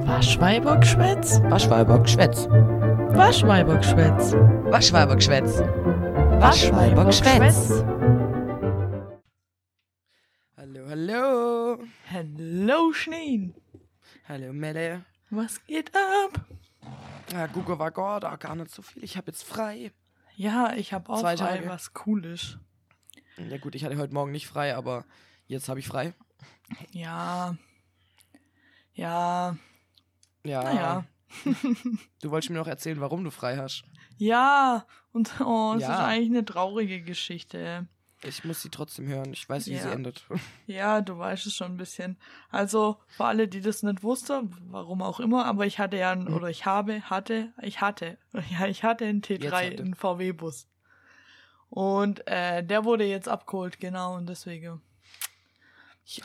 Waschweibergschwätz? Waschweibergschwätz. Waschweibergschwätz. Waschweibergschwätz. Waschweibergschwätz. Hallo, hallo. Hallo Schneen. Hallo, Melle. Was geht ab? Ja, Google war Gott, auch gar nicht so viel. Ich habe jetzt frei. Ja, ich habe auch Zwei frei, Tage. was cool ist. Ja gut, ich hatte heute Morgen nicht frei, aber jetzt habe ich frei. Ja. Ja. Ja. Naja. Du wolltest mir noch erzählen, warum du frei hast. Ja. Und oh, es Ja. ist eigentlich eine traurige Geschichte. Ich muss sie trotzdem hören. Ich weiß, wie Ja. sie endet. Ja, du weißt es schon ein bisschen. Also, für alle, die das nicht wussten, warum auch immer, aber ich hatte ja, einen, Mhm. oder ich habe, hatte, ich hatte, ja, ich hatte einen Jetzt T3, hatte. einen VW-Bus. Und äh, der wurde jetzt abgeholt, genau, und deswegen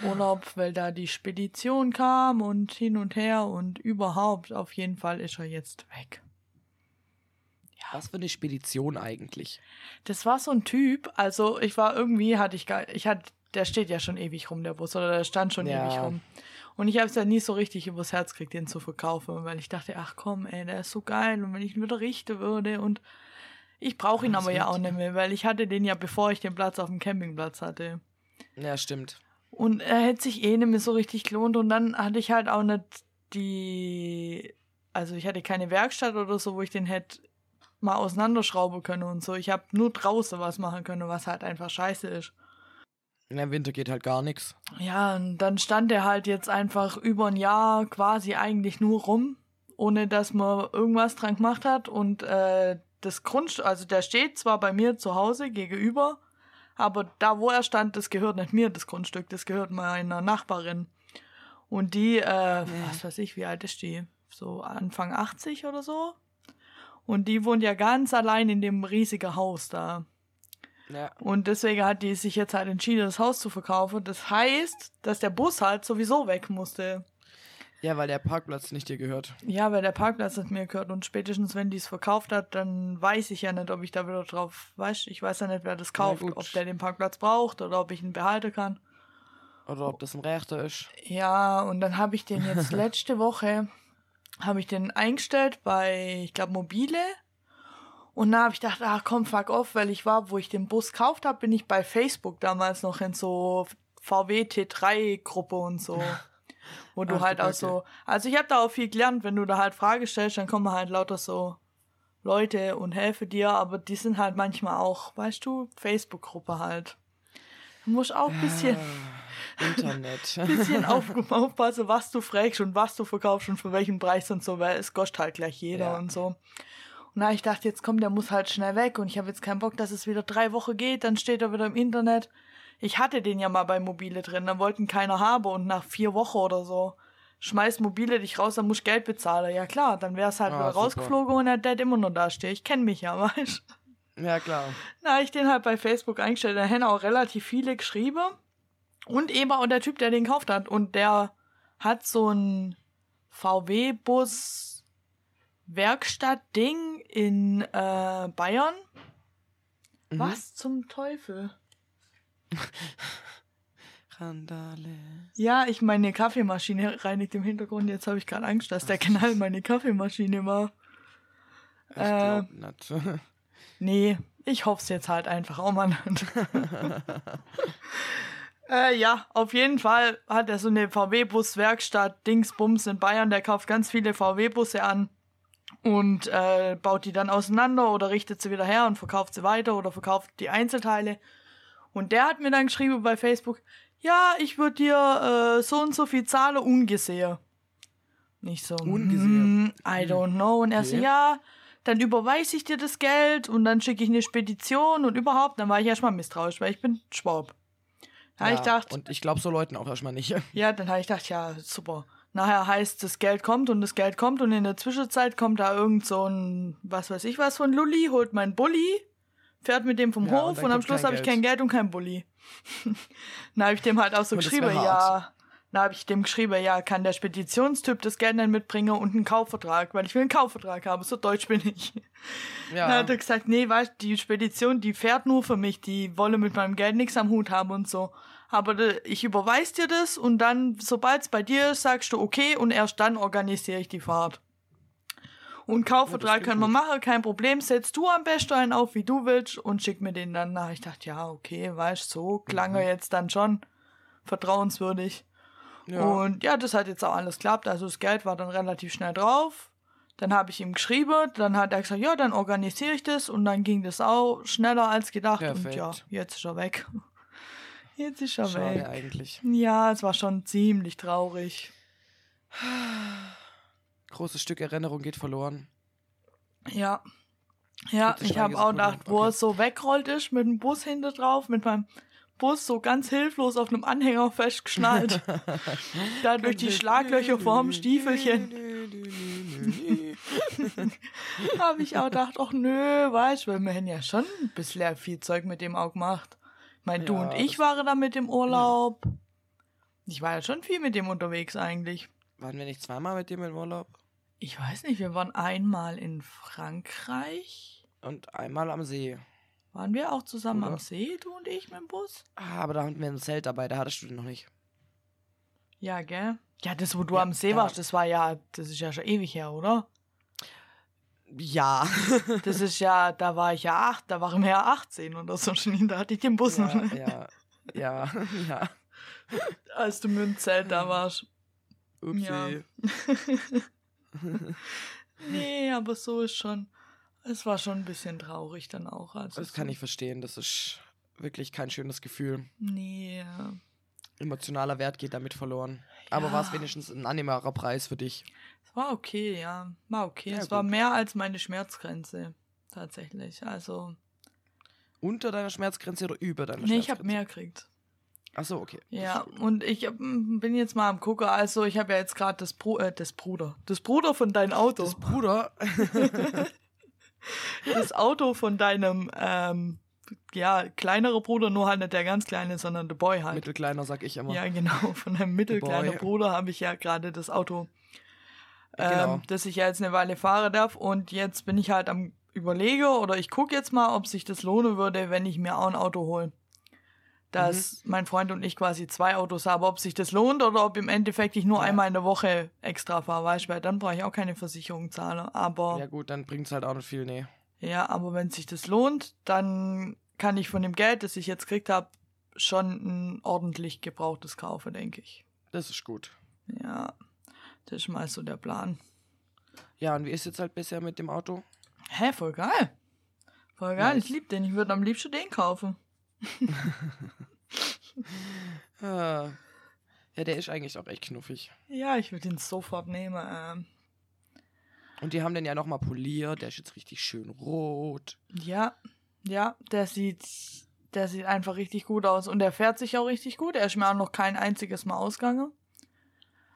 Urlaub, weil da die Spedition kam und hin und her und überhaupt, auf jeden Fall ist er jetzt weg. Was für eine Spedition eigentlich? Das war so ein Typ, also ich war irgendwie, hatte ich gar, ich hatte, der steht ja schon ewig rum, der Bus, oder der stand schon Ja. ewig rum. Und ich habe es ja nie so richtig übers Herz gekriegt, den zu verkaufen, weil ich dachte, ach komm, ey, der ist so geil und wenn ich ihn wieder richten würde und ich brauche ihn aber ja auch nicht mehr, weil ich hatte den ja, bevor ich den Platz auf dem Campingplatz hatte. Ja, stimmt. Und er hätte sich eh nicht mehr so richtig gelohnt und dann hatte ich halt auch nicht die, also ich hatte keine Werkstatt oder so, wo ich den hätte mal auseinanderschrauben können und so. Ich habe nur draußen was machen können, was halt einfach scheiße ist. Ja, Im Winter geht halt gar nichts. Ja, und dann stand er halt jetzt einfach über ein Jahr quasi eigentlich nur rum, ohne dass man irgendwas dran gemacht hat. Und äh, das Grundstück, also der steht zwar bei mir zu Hause gegenüber, aber da, wo er stand, das gehört nicht mir, das Grundstück, das gehört meiner Nachbarin. Und die, äh, was weiß ich, wie alt ist die? So Anfang 80 oder so? Und die wohnt ja ganz allein in dem riesigen Haus da. Ja. Und deswegen hat die sich jetzt halt entschieden, das Haus zu verkaufen. Das heißt, dass der Bus halt sowieso weg musste. Ja, weil der Parkplatz nicht dir gehört. Ja, weil der Parkplatz nicht mir gehört. Und spätestens, wenn die es verkauft hat, dann weiß ich ja nicht, ob ich da wieder drauf, weißt ich weiß ja nicht, wer das kauft. gut. Ob der den Parkplatz braucht oder ob ich ihn behalten kann. Oder ob das ein Rechter ist. Ja, und dann habe ich den jetzt letzte Woche, habe ich den eingestellt bei, ich glaube, Mobile. Und da habe ich gedacht, ach komm, fuck off, weil ich war, wo ich den Bus gekauft habe, bin ich bei Facebook damals noch in so VW T3-Gruppe und so. Wo du Ach, halt auch so. Also ich habe da auch viel gelernt, wenn du da halt Frage stellst, dann kommen halt lauter so Leute und helfe dir, aber die sind halt manchmal auch, weißt du, Facebook-Gruppe halt. Du musst auch ein bisschen Ah, Internet. bisschen auf, aufpassen, was du fragst und was du verkaufst und für welchen Preis und so, weil es kostet halt gleich jeder Ja. und so. Und da ich dachte, jetzt kommt, der muss halt schnell weg und ich habe jetzt keinen Bock, dass es wieder drei Wochen geht, dann steht er wieder im Internet. Ich hatte den ja mal bei Mobile drin, dann wollten keiner haben und nach vier Wochen oder so schmeiß Mobile dich raus, dann musst du Geld bezahlen. Ja klar, dann wäre es halt Ah, wieder super. rausgeflogen und er hätte immer noch da stehen. Ich kenne mich ja, weißt ja, klar. habe ich den halt bei Facebook eingestellt. Da haben auch relativ viele geschrieben. Und eben auch der Typ, der den gekauft hat. Und der hat so ein VW-Bus Werkstatt-Ding in äh, Bayern. Mhm. Was zum Teufel? Randale. Ja, ich meine Kaffeemaschine reinigt im Hintergrund. Jetzt habe ich gerade Angst, dass der Knall meine Kaffeemaschine war. Ich Äh, glaub nicht. Nee, ich hoffe es jetzt halt einfach auch mal nicht. äh, ja, auf jeden Fall hat er so eine VW-Bus-Werkstatt, Dingsbums in Bayern. Der kauft ganz viele VW-Busse an und äh, baut die dann auseinander oder richtet sie wieder her und verkauft sie weiter oder verkauft die Einzelteile. Und der hat mir dann geschrieben bei Facebook, ja, ich würde dir äh, so und so viel zahlen, ungesehen. Nicht so, Ungesehen? "Hm, I don't know. Und er so, Okay. ja, dann überweise ich dir das Geld und dann schicke ich eine Spedition und überhaupt. Dann war ich erstmal misstrauisch, weil ich bin Schwab. Hab ich gedacht, und ich glaube so Leuten auch erstmal nicht. ja, dann habe ich gedacht, ja, super. Nachher heißt, das Geld kommt und das Geld kommt und in der Zwischenzeit kommt da irgend so ein, was weiß ich was von Lulli, holt mein Bulli, fährt mit dem vom Ja, und Hof dann und, am Schluss habe ich kein Geld und kein Bulli. dann habe ich dem halt auch so Und geschrieben, ja, dann habe ich dem geschrieben, ja, kann der Speditionstyp das Geld dann mitbringen und einen Kaufvertrag, weil ich will einen Kaufvertrag haben, so deutsch bin ich. Ja. Dann hat er gesagt, nee, weißt die Spedition, die fährt nur für mich, die wolle mit meinem Geld nichts am Hut haben und so. aber ich überweise dir das und dann, sobald es bei dir ist, sagst du okay und erst dann organisiere ich die Fahrt. Und Kaufvertrag können wir gut. machen, kein Problem. Setzt du am besten einen auf, wie du willst und schick mir den dann nach. Ich dachte, ja, okay, weißt so klang er jetzt dann schon vertrauenswürdig. Ja. Und ja, das hat jetzt auch alles geklappt. Also das Geld war dann relativ schnell drauf. Dann habe ich ihm geschrieben, dann hat er gesagt, ja, dann organisiere ich das und dann ging das auch schneller als gedacht. Und Perfekt. ja, jetzt ist er weg. Jetzt ist er Schade weg. eigentlich. Ja, es war schon ziemlich traurig. Großes Stück Erinnerung geht verloren. Ja. Ja, 40 ich habe auch gedacht, wo okay. er so wegrollt ist mit dem Bus hinter drauf, mit meinem Bus so ganz hilflos auf einem Anhänger festgeschnallt. da durch die Schlaglöcher vorm Stiefelchen. habe ich auch gedacht, ach nö, weißt du, wir haben ja schon ein bisschen viel Zeug mit dem auch gemacht. Ich meine, du Ja, und ich waren da mit dem Urlaub. Ich war ja schon viel mit dem unterwegs eigentlich. Waren wir nicht zweimal mit dem im Urlaub? Ich weiß nicht, wir waren einmal in Frankreich. Und einmal am See. Waren wir auch zusammen Oder? am See, du und ich mit dem Bus? Ah, aber da hatten wir ein Zelt dabei, da hattest du den noch nicht. Ja, gell? Ja, das, wo du Ja, am See ja. warst, das war ja, das ist ja schon ewig her, oder? Ja. Das ist ja, da war ich ja acht, da waren wir ja 18 oder so schon, da hatte ich den Bus noch ja, nicht, ja, ja, ja. als du mit dem Zelt da warst. Upsi. Ja. Nee, aber so ist schon, es war schon ein bisschen traurig dann auch. Also Das kann ich verstehen. Das ist wirklich kein schönes Gefühl. Nee, Emotionaler Wert geht damit verloren. Aber Ja. war es wenigstens ein annehmbarer Preis für dich? es war okay, ja, war okay. Ja, es war gut. mehr als meine Schmerzgrenze, tatsächlich. Also, Unter deiner Schmerzgrenze oder über deiner nee, ich Schmerzgrenze? habe mehr gekriegt. Achso, okay. Das Ja, und ich hab, m, bin jetzt mal am gucken. Also, ich habe ja jetzt gerade das, äh, das Bruder. Das Bruder von deinem Auto. Das Bruder. Das Auto von deinem, ähm, ja, kleinerer Bruder, nur halt nicht der ganz kleine, sondern der Boy halt. Mittelkleiner, sag ich immer. Ja, genau. Von deinem mittelkleinen. Bruder habe ich ja gerade das Auto, ähm, Genau. das ich ja jetzt eine Weile fahren darf. Und jetzt bin ich halt am Überlege oder ich gucke jetzt mal, ob sich das lohnen würde, wenn ich mir auch ein Auto hole. Dass Mhm. mein Freund und ich quasi zwei Autos haben, ob sich das lohnt oder ob im Endeffekt ich nur Ja. einmal in der Woche extra fahre, weißt du, weil dann brauche ich auch keine Versicherung zahlen. Aber Ja, gut, dann bringt's halt auch nicht viel, nee. ja, aber wenn sich das lohnt, dann kann ich von dem Geld, das ich jetzt gekriegt habe, schon ein ordentlich gebrauchtes kaufen, denke ich. Das ist gut. Ja, das ist mal so der Plan. Ja, und wie ist jetzt halt bisher mit dem Auto? Hä, voll geil. Voll geil, Nice. ich liebe den. Ich würde am liebsten den kaufen. Ja, der ist eigentlich auch echt knuffig. Ja, ich würde ihn sofort nehmen. Ähm, Und die haben den ja nochmal poliert. Der ist jetzt richtig schön rot. ja, ja, der sieht, der sieht einfach richtig gut aus. Und der fährt sich auch richtig gut. Er ist mir auch noch kein einziges Mal ausgegangen.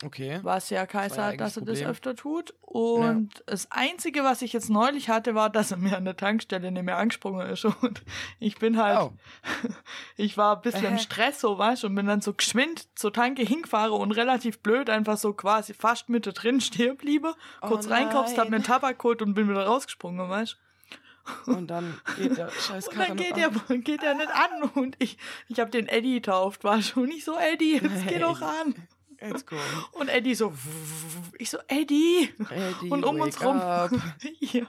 Okay. Was ja Kaiser ja hat, dass er eigentlich das öfter tut. Und das Einzige, was ich jetzt neulich hatte, war, dass er mir an der Tankstelle nicht mehr angesprungen ist. Und ich bin halt, Oh, ich war ein bisschen im Äh. Stress, so weißt du, und bin dann so geschwind zur Tanke hingefahren und relativ blöd einfach so quasi fast mitte drin stehen bliebe. Kurz Oh reinkaufst, hab mir einen nein. Tabak geholt und bin wieder rausgesprungen, weißt und dann geht der scheiß Und dann geht der, geht der nicht an. Und ich, ich hab den Eddie getauft, war schon nicht so, Eddie, jetzt geh doch an. Jetzt komm. Und Eddie so, ich so, Eddie. Eddie, Und um uns rum. up. ja.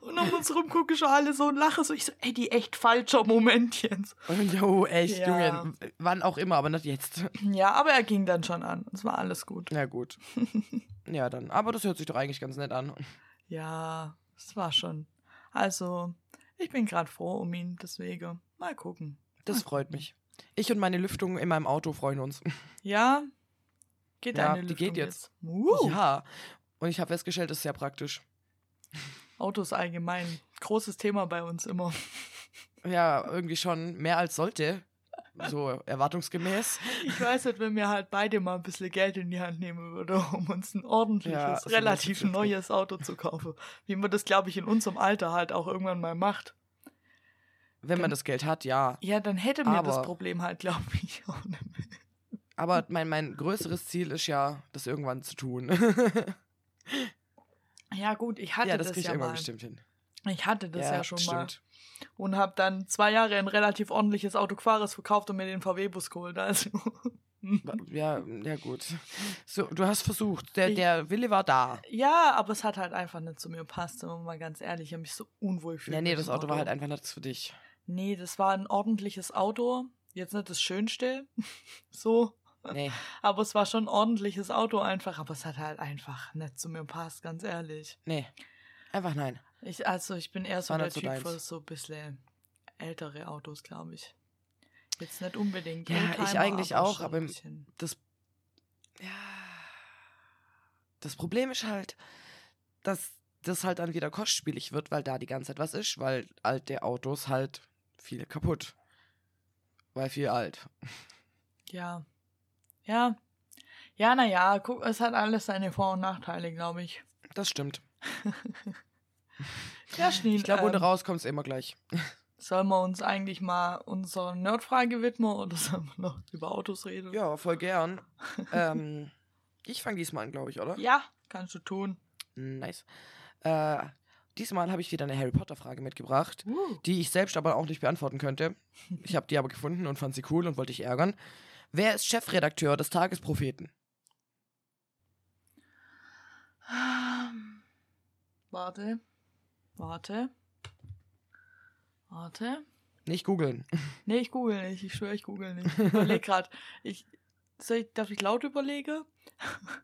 Und um uns rum gucke schon alle so und lache so. Ich so, Eddie, echt falscher Moment jetzt. Jo, echt, Ja. Junge. Wann auch immer, aber nicht jetzt. Ja, aber er ging dann schon an. Es war alles gut. Na gut. Ja, dann. Aber das hört sich doch eigentlich ganz nett an. Ja, es war schon. Also, ich bin gerade froh um ihn, deswegen. Mal gucken. Das freut mich. Ich und meine Lüftung in meinem Auto freuen uns. Ja? Geht Ja, deine die Lüftung geht jetzt. Uh, Ja. Und ich habe festgestellt, das ist sehr praktisch. Autos allgemein. Großes Thema bei uns immer. Ja, irgendwie schon mehr als sollte. So erwartungsgemäß. Ich weiß nicht, wenn wir halt beide mal ein bisschen Geld in die Hand nehmen würden, um uns ein ordentliches, Ja, relativ neues Auto zu kaufen. Wie man das, glaube ich, in unserem Alter halt auch irgendwann mal macht. Wenn man das Geld hat, ja. Ja, dann hätte mir das Problem halt, glaube ich, auch nicht mehr. Aber mein, mein größeres Ziel ist ja, das irgendwann zu tun. Ja, gut, ich hatte ja, das das, ich ja irgendwann mal. bestimmt hin. Ich hatte das ja, schon stimmt. mal. Und habe dann zwei Jahre ein relativ ordentliches Auto Quares verkauft und mir den VW-Bus geholt. Also. Ja, ja gut. So, du hast versucht. Der, Ich- der Wille war da. Ja, aber es hat halt einfach nicht zu mir gepasst, sind wir mal ganz ehrlich. Ich habe mich so unwohl gefühlt. Nee, nee, das dem Auto war halt einfach nichts für dich. Nee, das war ein ordentliches Auto. Jetzt nicht das Schönste. so. Nee. Aber es war schon ein ordentliches Auto einfach. Aber es hat halt einfach nicht zu mir gepasst, ganz ehrlich. Nee. Einfach nein. Ich, also ich bin eher so der Typ deins. für so ein bisschen ältere Autos, glaube ich. Jetzt nicht unbedingt. Ja, ich Oldtimer, eigentlich auch, schon aber ein im- bisschen. Das. Ja. Das Problem ist halt, dass das halt dann wieder kostspielig wird, weil da die ganze Zeit was ist, weil alte Autos halt viel kaputt. Weil viel alt. Ja. Ja. Ja, naja, guck, es hat alles seine Vor- und Nachteile, glaube ich. Das stimmt. Ja, Schneen. Ich glaube, ähm, ohne raus kommt es immer gleich. Sollen wir uns eigentlich mal unserer Nerdfrage widmen oder sollen wir noch über Autos reden? Ja, voll gern. ähm, ich fange diesmal an, glaube ich, oder? Ja, kannst du tun. Nice. Äh, diesmal habe ich wieder eine Harry Potter-Frage mitgebracht, Uh. die ich selbst aber auch nicht beantworten könnte. Ich habe die aber gefunden und fand sie cool und wollte dich ärgern. Wer ist Chefredakteur des Tagespropheten? Warte. Warte. Warte. Nicht googeln. Nee, ich google nicht. Ich schwöre, ich google nicht. Ich überlege gerade. Ich, soll ich, darf ich laut überlegen?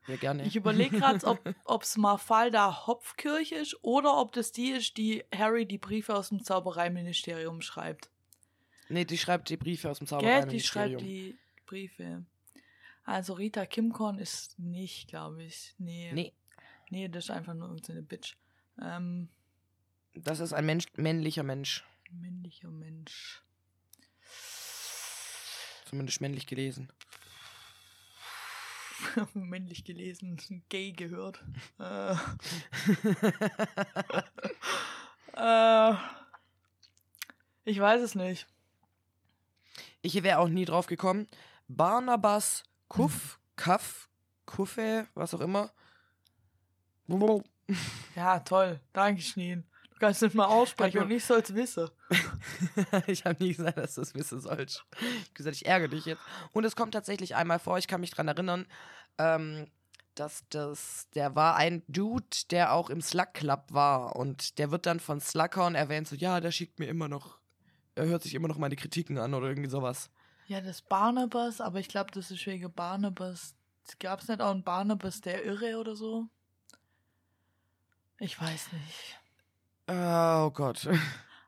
Ja, gerne. Ich überlege gerade, ob es Mafalda Hopfkirch ist oder ob das die ist, die Harry die Briefe aus dem Zaubereiministerium schreibt. nee, die schreibt die Briefe aus dem Gell, die schreibt Zaubereiministerium. die Briefe. Also Rita Kimcorn ist nicht, glaube ich. Nee. Nee, Nee, das ist einfach nur irgendeine Bitch. Ähm, das ist ein Mensch, männlicher Mensch. männlicher Mensch. Zumindest männlich gelesen. Männlich gelesen, gay gehört. Äh, äh, ich weiß es nicht. Ich wäre auch nie drauf gekommen. Barnabas Kuff, Kaff, Kuffe, was auch immer. Ja, toll. Danke, Schneen. Du kannst nicht mal aussprechen und ich soll's wissen. ich habe nie gesagt, dass du es wissen sollst. Ich habe gesagt, ich ärgere dich jetzt. Und es kommt tatsächlich einmal vor, ich kann mich dran erinnern, ähm, dass das, der war ein Dude, der auch im Slug Club war. Und der wird dann von Slughorn erwähnt, so, ja, der schickt mir immer noch, er hört sich immer noch meine Kritiken an oder irgendwie sowas. Ja, das Barnabas, aber ich glaube, das ist wegen Barnabas. Gab's nicht auch einen Barnabas der Irre oder so? Ich weiß nicht. Oh Gott.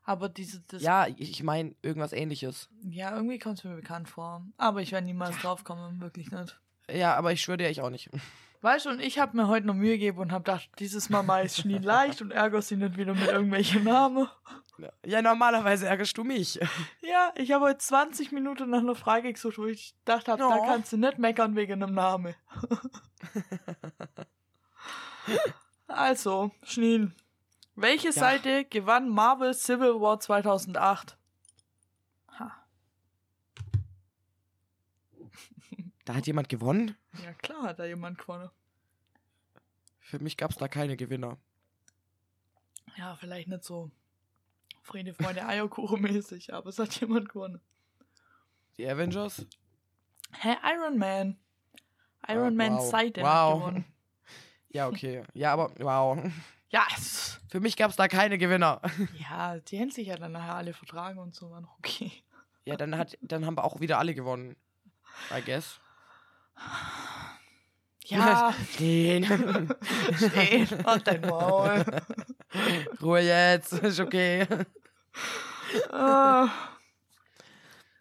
Aber diese, das, Ja, ich meine irgendwas ähnliches. ja irgendwie kommt es mir bekannt vor. Aber ich werde niemals drauf kommen, wirklich nicht. Ja, aber ich schwöre dir, ich auch nicht. Weißt du, und ich habe mir heute noch Mühe gegeben und habe gedacht, dieses Mal mal ist Schnee leicht und ärger sie nicht wieder mit irgendwelchen Namen. Ja, normalerweise ärgerst du mich. Ja, ich habe heute 20 Minuten nach einer Frage gesucht, wo ich gedacht habe, da Oh. kannst du nicht meckern wegen einem Namen. also, Schneen. Welche Ja. Seite gewann Marvel Civil War 2008? Ha. Da hat jemand gewonnen. Ja, klar hat da jemand gewonnen. Für mich gab es da keine Gewinner. Ja, vielleicht nicht so Friede, Freunde, Eierkuchen mäßig, aber es hat jemand gewonnen. Die Avengers? Hä, Iron Man. Iron Ah, Man wow. Seite Wow. gewonnen. Ja, okay. Ja, aber wow. Ja, es- Für mich gab es da keine Gewinner. ja, die hätten sich ja dann nachher alle vertragen und so, war noch okay. Ja, dann, hat, dann haben wir auch wieder alle gewonnen. I guess. Ja, Den. stehen und dein Maul. Ruhe jetzt. Ist okay. Ah,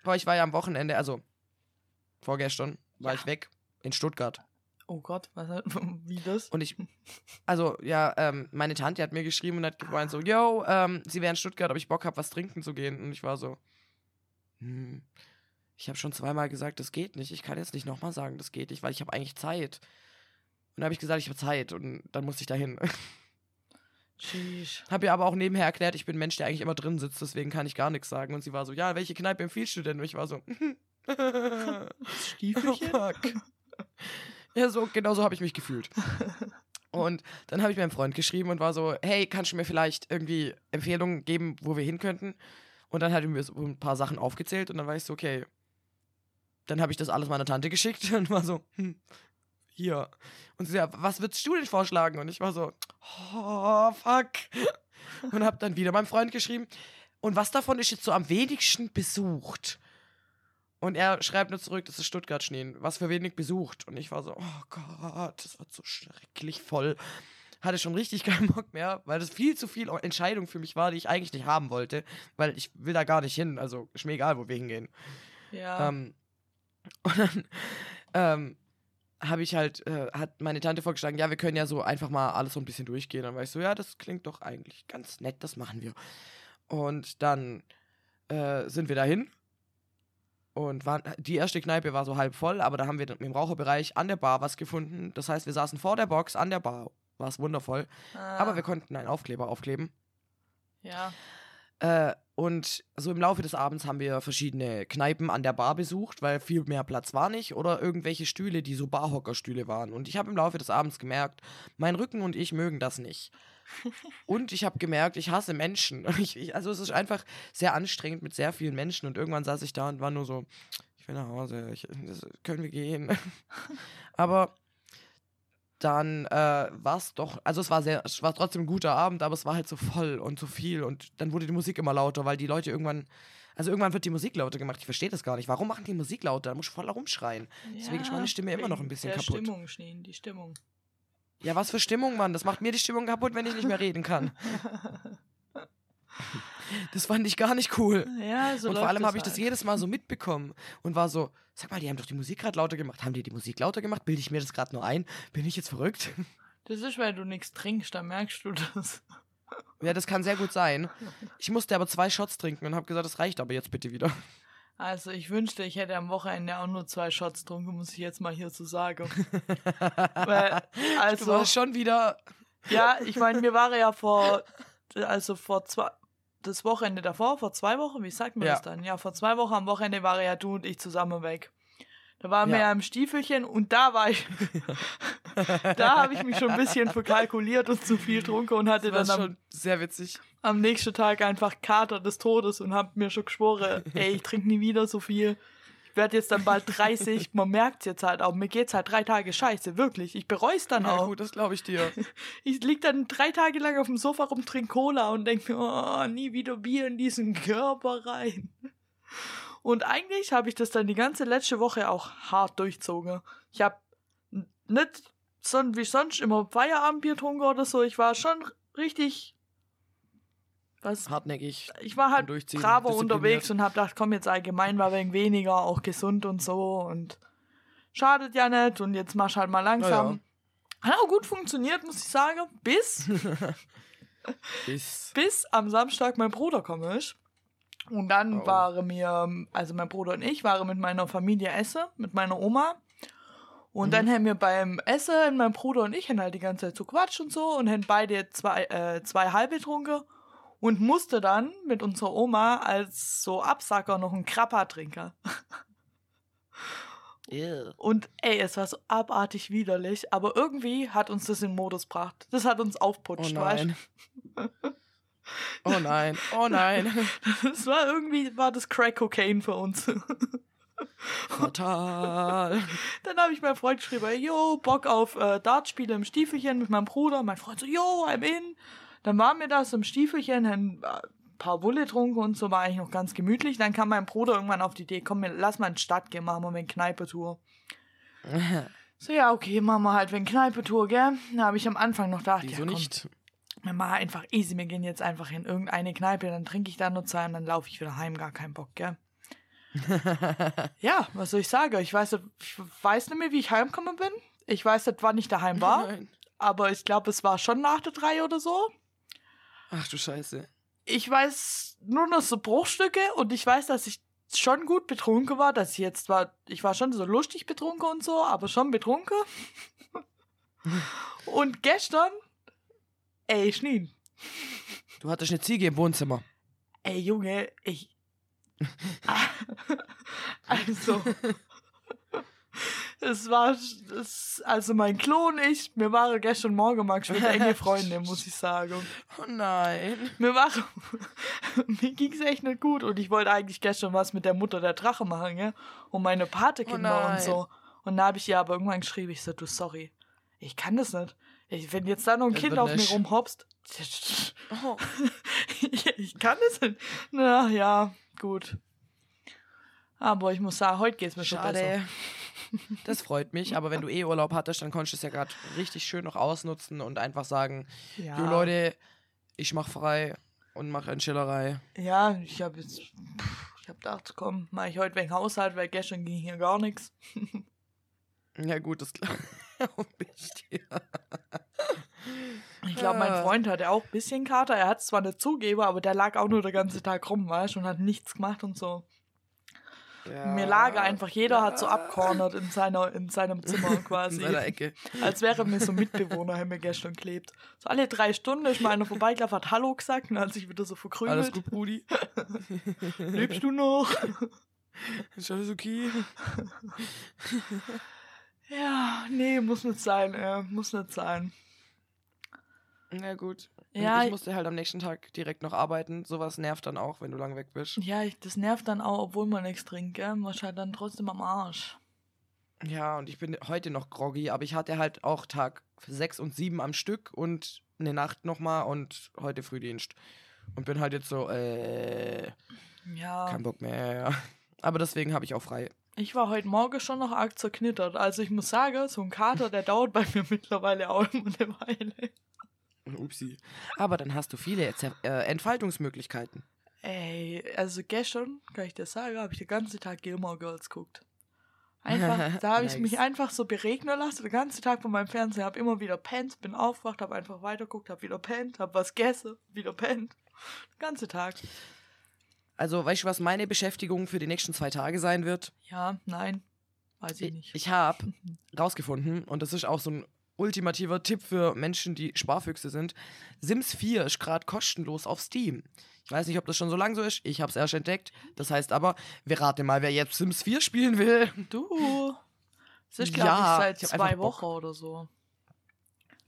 Boah, ich war ja am Wochenende, also vorgestern, war Ja. ich weg in Stuttgart. Oh Gott, was, hat- wie das? Und ich, also ja, ähm, meine Tante hat mir geschrieben und hat gemeint so, yo, ähm, sie wäre in Stuttgart, ob ich Bock habe, was trinken zu gehen. Und ich war so, hm, ich habe schon zweimal gesagt, das geht nicht. Ich kann jetzt nicht nochmal sagen, das geht nicht, weil ich habe eigentlich Zeit. Und dann habe ich gesagt, ich habe Zeit und dann musste ich dahin. Sheesh. habe ihr aber auch nebenher erklärt, ich bin ein Mensch, der eigentlich immer drin sitzt, deswegen kann ich gar nichts sagen. Und sie war so, ja, welche Kneipe empfiehlst du denn? Und ich war so, oh, Stiefelchen? fuck. Ja, so, genau so habe ich mich gefühlt. Und dann habe ich meinem Freund geschrieben und war so, hey, kannst du mir vielleicht irgendwie Empfehlungen geben, wo wir hin könnten? Und dann hat er mir so ein paar Sachen aufgezählt und dann war ich so, okay. Dann habe ich das alles meiner Tante geschickt und war so, hm, hier. Und sie so, was würdest du denn vorschlagen? Und ich war so, oh, fuck. Und habe dann wieder meinem Freund geschrieben. Und was davon ist jetzt so am wenigsten besucht? Und er schreibt nur zurück, das ist Stuttgart Schneen, was für wenig besucht. Und ich war so, oh Gott, das war so schrecklich voll. Hatte schon richtig keinen Bock mehr, weil das viel zu viel Entscheidung für mich war, die ich eigentlich nicht haben wollte, weil ich will da gar nicht hin. Also ist mir egal, wo wir hingehen. Ja. Ähm, und dann ähm, habe ich halt, äh, hat meine Tante vorgeschlagen, ja, wir können ja so einfach mal alles so ein bisschen durchgehen. Dann war ich so, ja, das klingt doch eigentlich ganz nett, das machen wir. Und dann äh, sind wir dahin und waren, die erste Kneipe war so halb voll, aber da haben wir im Raucherbereich an der Bar was gefunden. Das heißt, wir saßen vor der Box an der Bar. War es wundervoll. Ah, Aber wir konnten einen Aufkleber aufkleben. Ja. Äh, und so im Laufe des Abends haben wir verschiedene Kneipen an der Bar besucht, weil viel mehr Platz war nicht oder irgendwelche Stühle, die so Barhockerstühle waren. Und ich habe im Laufe des Abends gemerkt, mein Rücken und ich mögen das nicht. Und ich habe gemerkt, ich hasse Menschen. Ich, ich, also es ist einfach sehr anstrengend mit sehr vielen Menschen und irgendwann saß ich da und war nur so, ich will nach Hause, ich, das, können wir gehen. Aber dann äh, war es doch, also es war sehr, es war trotzdem ein guter Abend, aber es war halt so voll und so viel und dann wurde die Musik immer lauter, weil die Leute irgendwann, also irgendwann wird die Musik lauter gemacht. Ich verstehe das gar nicht. Warum machen die Musik lauter? Da muss ich voll rumschreien. Deswegen ist meine Stimme immer noch ein bisschen der kaputt. Stimmung, Schneen, die Stimmung. Ja, was für Stimmung, Mann. Das macht mir die Stimmung kaputt, wenn ich nicht mehr reden kann. Das fand ich gar nicht cool. ja, so und vor allem habe ich das halt. jedes Mal so mitbekommen und war so, sag mal, die haben doch die Musik gerade lauter gemacht. Haben die die Musik lauter gemacht? Bilde ich mir das gerade nur ein? Bin ich jetzt verrückt? Das ist, weil du nichts trinkst, dann merkst du das. Ja, das kann sehr gut sein. Ich musste aber zwei Shots trinken und habe gesagt, das reicht aber jetzt bitte wieder. Also ich wünschte, ich hätte am Wochenende auch nur zwei Shots getrunken, muss ich jetzt mal hier so sagen. weil, Du also, warst schon wieder. ja, ich meine, mir war ja vor, also vor zwei, das Wochenende davor, vor zwei Wochen, wie sagt man Ja. das dann? Ja, vor zwei Wochen am Wochenende waren ja du und ich zusammen weg. Da waren wir Ja. ja im Stiefelchen und da war ich, da habe ich mich schon ein bisschen verkalkuliert und zu viel getrunken und hatte Das dann war am, schon sehr witzig. am nächsten Tag einfach Kater des Todes und habe mir schon geschworen, ey, ich trinke nie wieder so viel. Ich werde jetzt dann bald 30. Man merkt's jetzt halt auch. Mir geht's halt drei Tage scheiße, wirklich. Ich bereue dann Na auch. gut, das glaube ich dir. Ich lieg dann drei Tage lang auf dem Sofa rum, trink Cola und denk mir, oh, nie wieder Bier in diesen Körper rein. Und eigentlich habe ich das dann die ganze letzte Woche auch hart durchzogen. Ich habe nicht so wie sonst immer Feierabendbier getrunken oder so. Ich war schon richtig. Was? Hartnäckig. Ich war halt braver unterwegs und hab gedacht, komm jetzt allgemein war wegen weniger, auch gesund und so und schadet ja nicht und jetzt mach halt mal langsam. Hat auch gut funktioniert, muss ich sagen, bis, Ist. bis am Samstag mein Bruder gekommen ist. Und dann Oh. waren wir, also mein Bruder und ich, waren mit meiner Familie essen, mit meiner Oma. Und Mhm. dann haben wir beim Essen, mein Bruder und ich, haben halt die ganze Zeit so Quatsch und so und haben beide zwei, äh, zwei halbe getrunken und musste dann mit unserer Oma als so Absacker noch einen Krapper trinken. Ew. Und ey, es war so abartig widerlich, aber irgendwie hat uns das in den Modus gebracht. Das hat uns Oh aufputscht, weißt nein. Oh nein. Oh nein. Das war irgendwie, war das Crack Cocaine für uns. Fatal. Dann habe ich meinem Freund geschrieben, yo, Bock auf äh, Dartspiele im Stiefelchen mit meinem Bruder. Mein Freund so, yo, I'm in. Dann waren wir das im Stiefelchen, haben äh, ein paar Bulle getrunken und so, war eigentlich noch ganz gemütlich. Dann kam mein Bruder irgendwann auf die Idee, komm, lass mal in die Stadt gehen, machen wir eine Kneipe-Tour. So, ja, okay, machen wir halt eine Kneipe-Tour, gell? Da habe ich am Anfang noch gedacht, Wieso ja, komm, nicht? wir machen einfach easy, wir gehen jetzt einfach in irgendeine Kneipe, dann trinke ich da nur zwei und dann laufe ich wieder heim, gar keinen Bock, gell? Ja, was soll ich sagen? Ich weiß, ich weiß nicht mehr, wie ich heimgekommen bin. Ich weiß nicht, wann ich daheim war, Nein. aber ich glaube, es war schon nach der drei oder so. Ach du Scheiße. Ich weiß nur noch so Bruchstücke und ich weiß, dass ich schon gut betrunken war, dass ich jetzt war, ich war schon so lustig betrunken und so, aber schon betrunken. und gestern, ey, Schneen, Du hattest eine Ziege im Wohnzimmer. ey, Junge, ich, also, Es war, es, also mein Klo und ich, wir waren gestern Morgen mal schon enge Freunde, muss ich sagen. Oh nein. Mir war, mir ging's echt nicht gut und ich wollte eigentlich gestern was mit der Mutter der Drache machen, ja, und meine Patekinder Oh und so. Und da habe ich ihr aber irgendwann geschrieben, ich so, du sorry, ich kann das nicht. Ich, wenn jetzt da noch ein Das Kind auf mir rumhopst, Oh. ich, ich kann das nicht. Na ja, gut. Aber ich muss sagen, heute geht's mir schon besser. Schade. Das freut mich, aber wenn du eh Urlaub hattest, dann konntest du es ja gerade richtig schön noch ausnutzen und einfach sagen, Ja. jo Leute, ich mach frei und mach eine Chillerei. Ja, ich habe jetzt, ich habe gedacht, komm, mach ich heute wegen Haushalt, weil gestern ging hier gar nichts. Ja gut, das glaube ich dir. Ich glaube, mein Ah. Freund hatte auch ein bisschen Kater. Er hat zwar nicht zugeben, aber der lag auch nur den ganzen Tag rum, weißt du, und hat nichts gemacht und so. Ja. Mir lag einfach, jeder hat so Ja. abcornert in, seiner, in seinem Zimmer in quasi. seiner Ecke. Als wäre mir so Mitbewohner, haben mir gestern klebt. So alle drei Stunden ist mal einer vorbeigelaufen, hat Hallo gesagt und hat sich wieder so Alles verkrümelt. gut, Brudi? Lebst du noch? Ist alles okay? ja, nee, muss nicht sein, äh, muss nicht sein. Na gut. Ja, ich musste halt am nächsten Tag direkt noch arbeiten. Sowas nervt dann auch, wenn du lang weg bist. Ja, ich, das nervt dann auch, obwohl man nichts trinkt, gell? Man ist halt dann trotzdem am Arsch. Ja, und ich bin heute noch groggy, aber ich hatte halt auch Tag 6 und 7 am Stück und eine Nacht nochmal und heute Frühdienst. Und bin halt jetzt so, äh, Ja. kein Bock mehr. Aber deswegen habe ich auch frei. Ich war heute Morgen schon noch arg zerknittert. Also ich muss sagen, so ein Kater, der dauert bei mir mittlerweile auch immer eine Weile. Upsi. Aber dann hast du viele Zer äh, Entfaltungsmöglichkeiten. Ey, also gestern, kann ich dir sagen, habe ich den ganzen Tag Gilmore Girls geguckt. Einfach, da habe ich Nice. mich einfach so beregnen lassen, den ganzen Tag von meinem Fernseher, habe immer wieder pennt, bin aufgewacht, habe einfach weitergeguckt, habe wieder pennt, habe was gegessen, wieder pennt. Den ganzen Tag. Also, weißt du, was meine Beschäftigung für die nächsten zwei Tage sein wird? Ja, nein, weiß ich Ich, nicht. ich habe rausgefunden, und das ist auch so ein ultimativer Tipp für Menschen, die Sparfüchse sind. Sims 4 ist gerade kostenlos auf Steam. Ich weiß nicht, ob das schon so lang so ist. Ich habe es erst entdeckt. Das heißt aber, wir raten mal, wer jetzt Sims 4 spielen will. Du, es ist, glaube Ja, ich, seit ich zwei. Wochen oder so.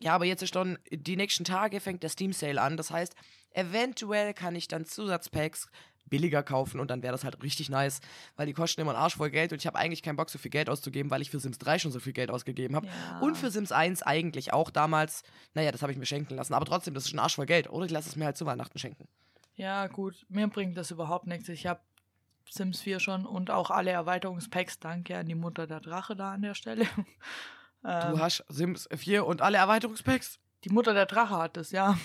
Ja, aber jetzt ist schon, die nächsten Tage fängt der Steam Sale an. Das heißt, eventuell kann ich dann Zusatzpacks billiger kaufen und dann wäre das halt richtig nice, weil die kosten immer einen Arsch voll Geld und ich habe eigentlich keinen Bock, so viel Geld auszugeben, weil ich für Sims 3 schon so viel Geld ausgegeben habe. Ja. Und für Sims 1 eigentlich auch damals. Naja, das habe ich mir schenken lassen. Aber trotzdem, das ist ein Arsch voll Geld. Oder ich lasse es mir halt zu Weihnachten schenken. Ja, gut, mir bringt das überhaupt nichts. Ich habe Sims 4 schon und auch alle Erweiterungspacks. Danke an die Mutter der Drache da an der Stelle. Du ähm, hast Sims 4 und alle Erweiterungspacks? die Mutter der Drache hat das, ja.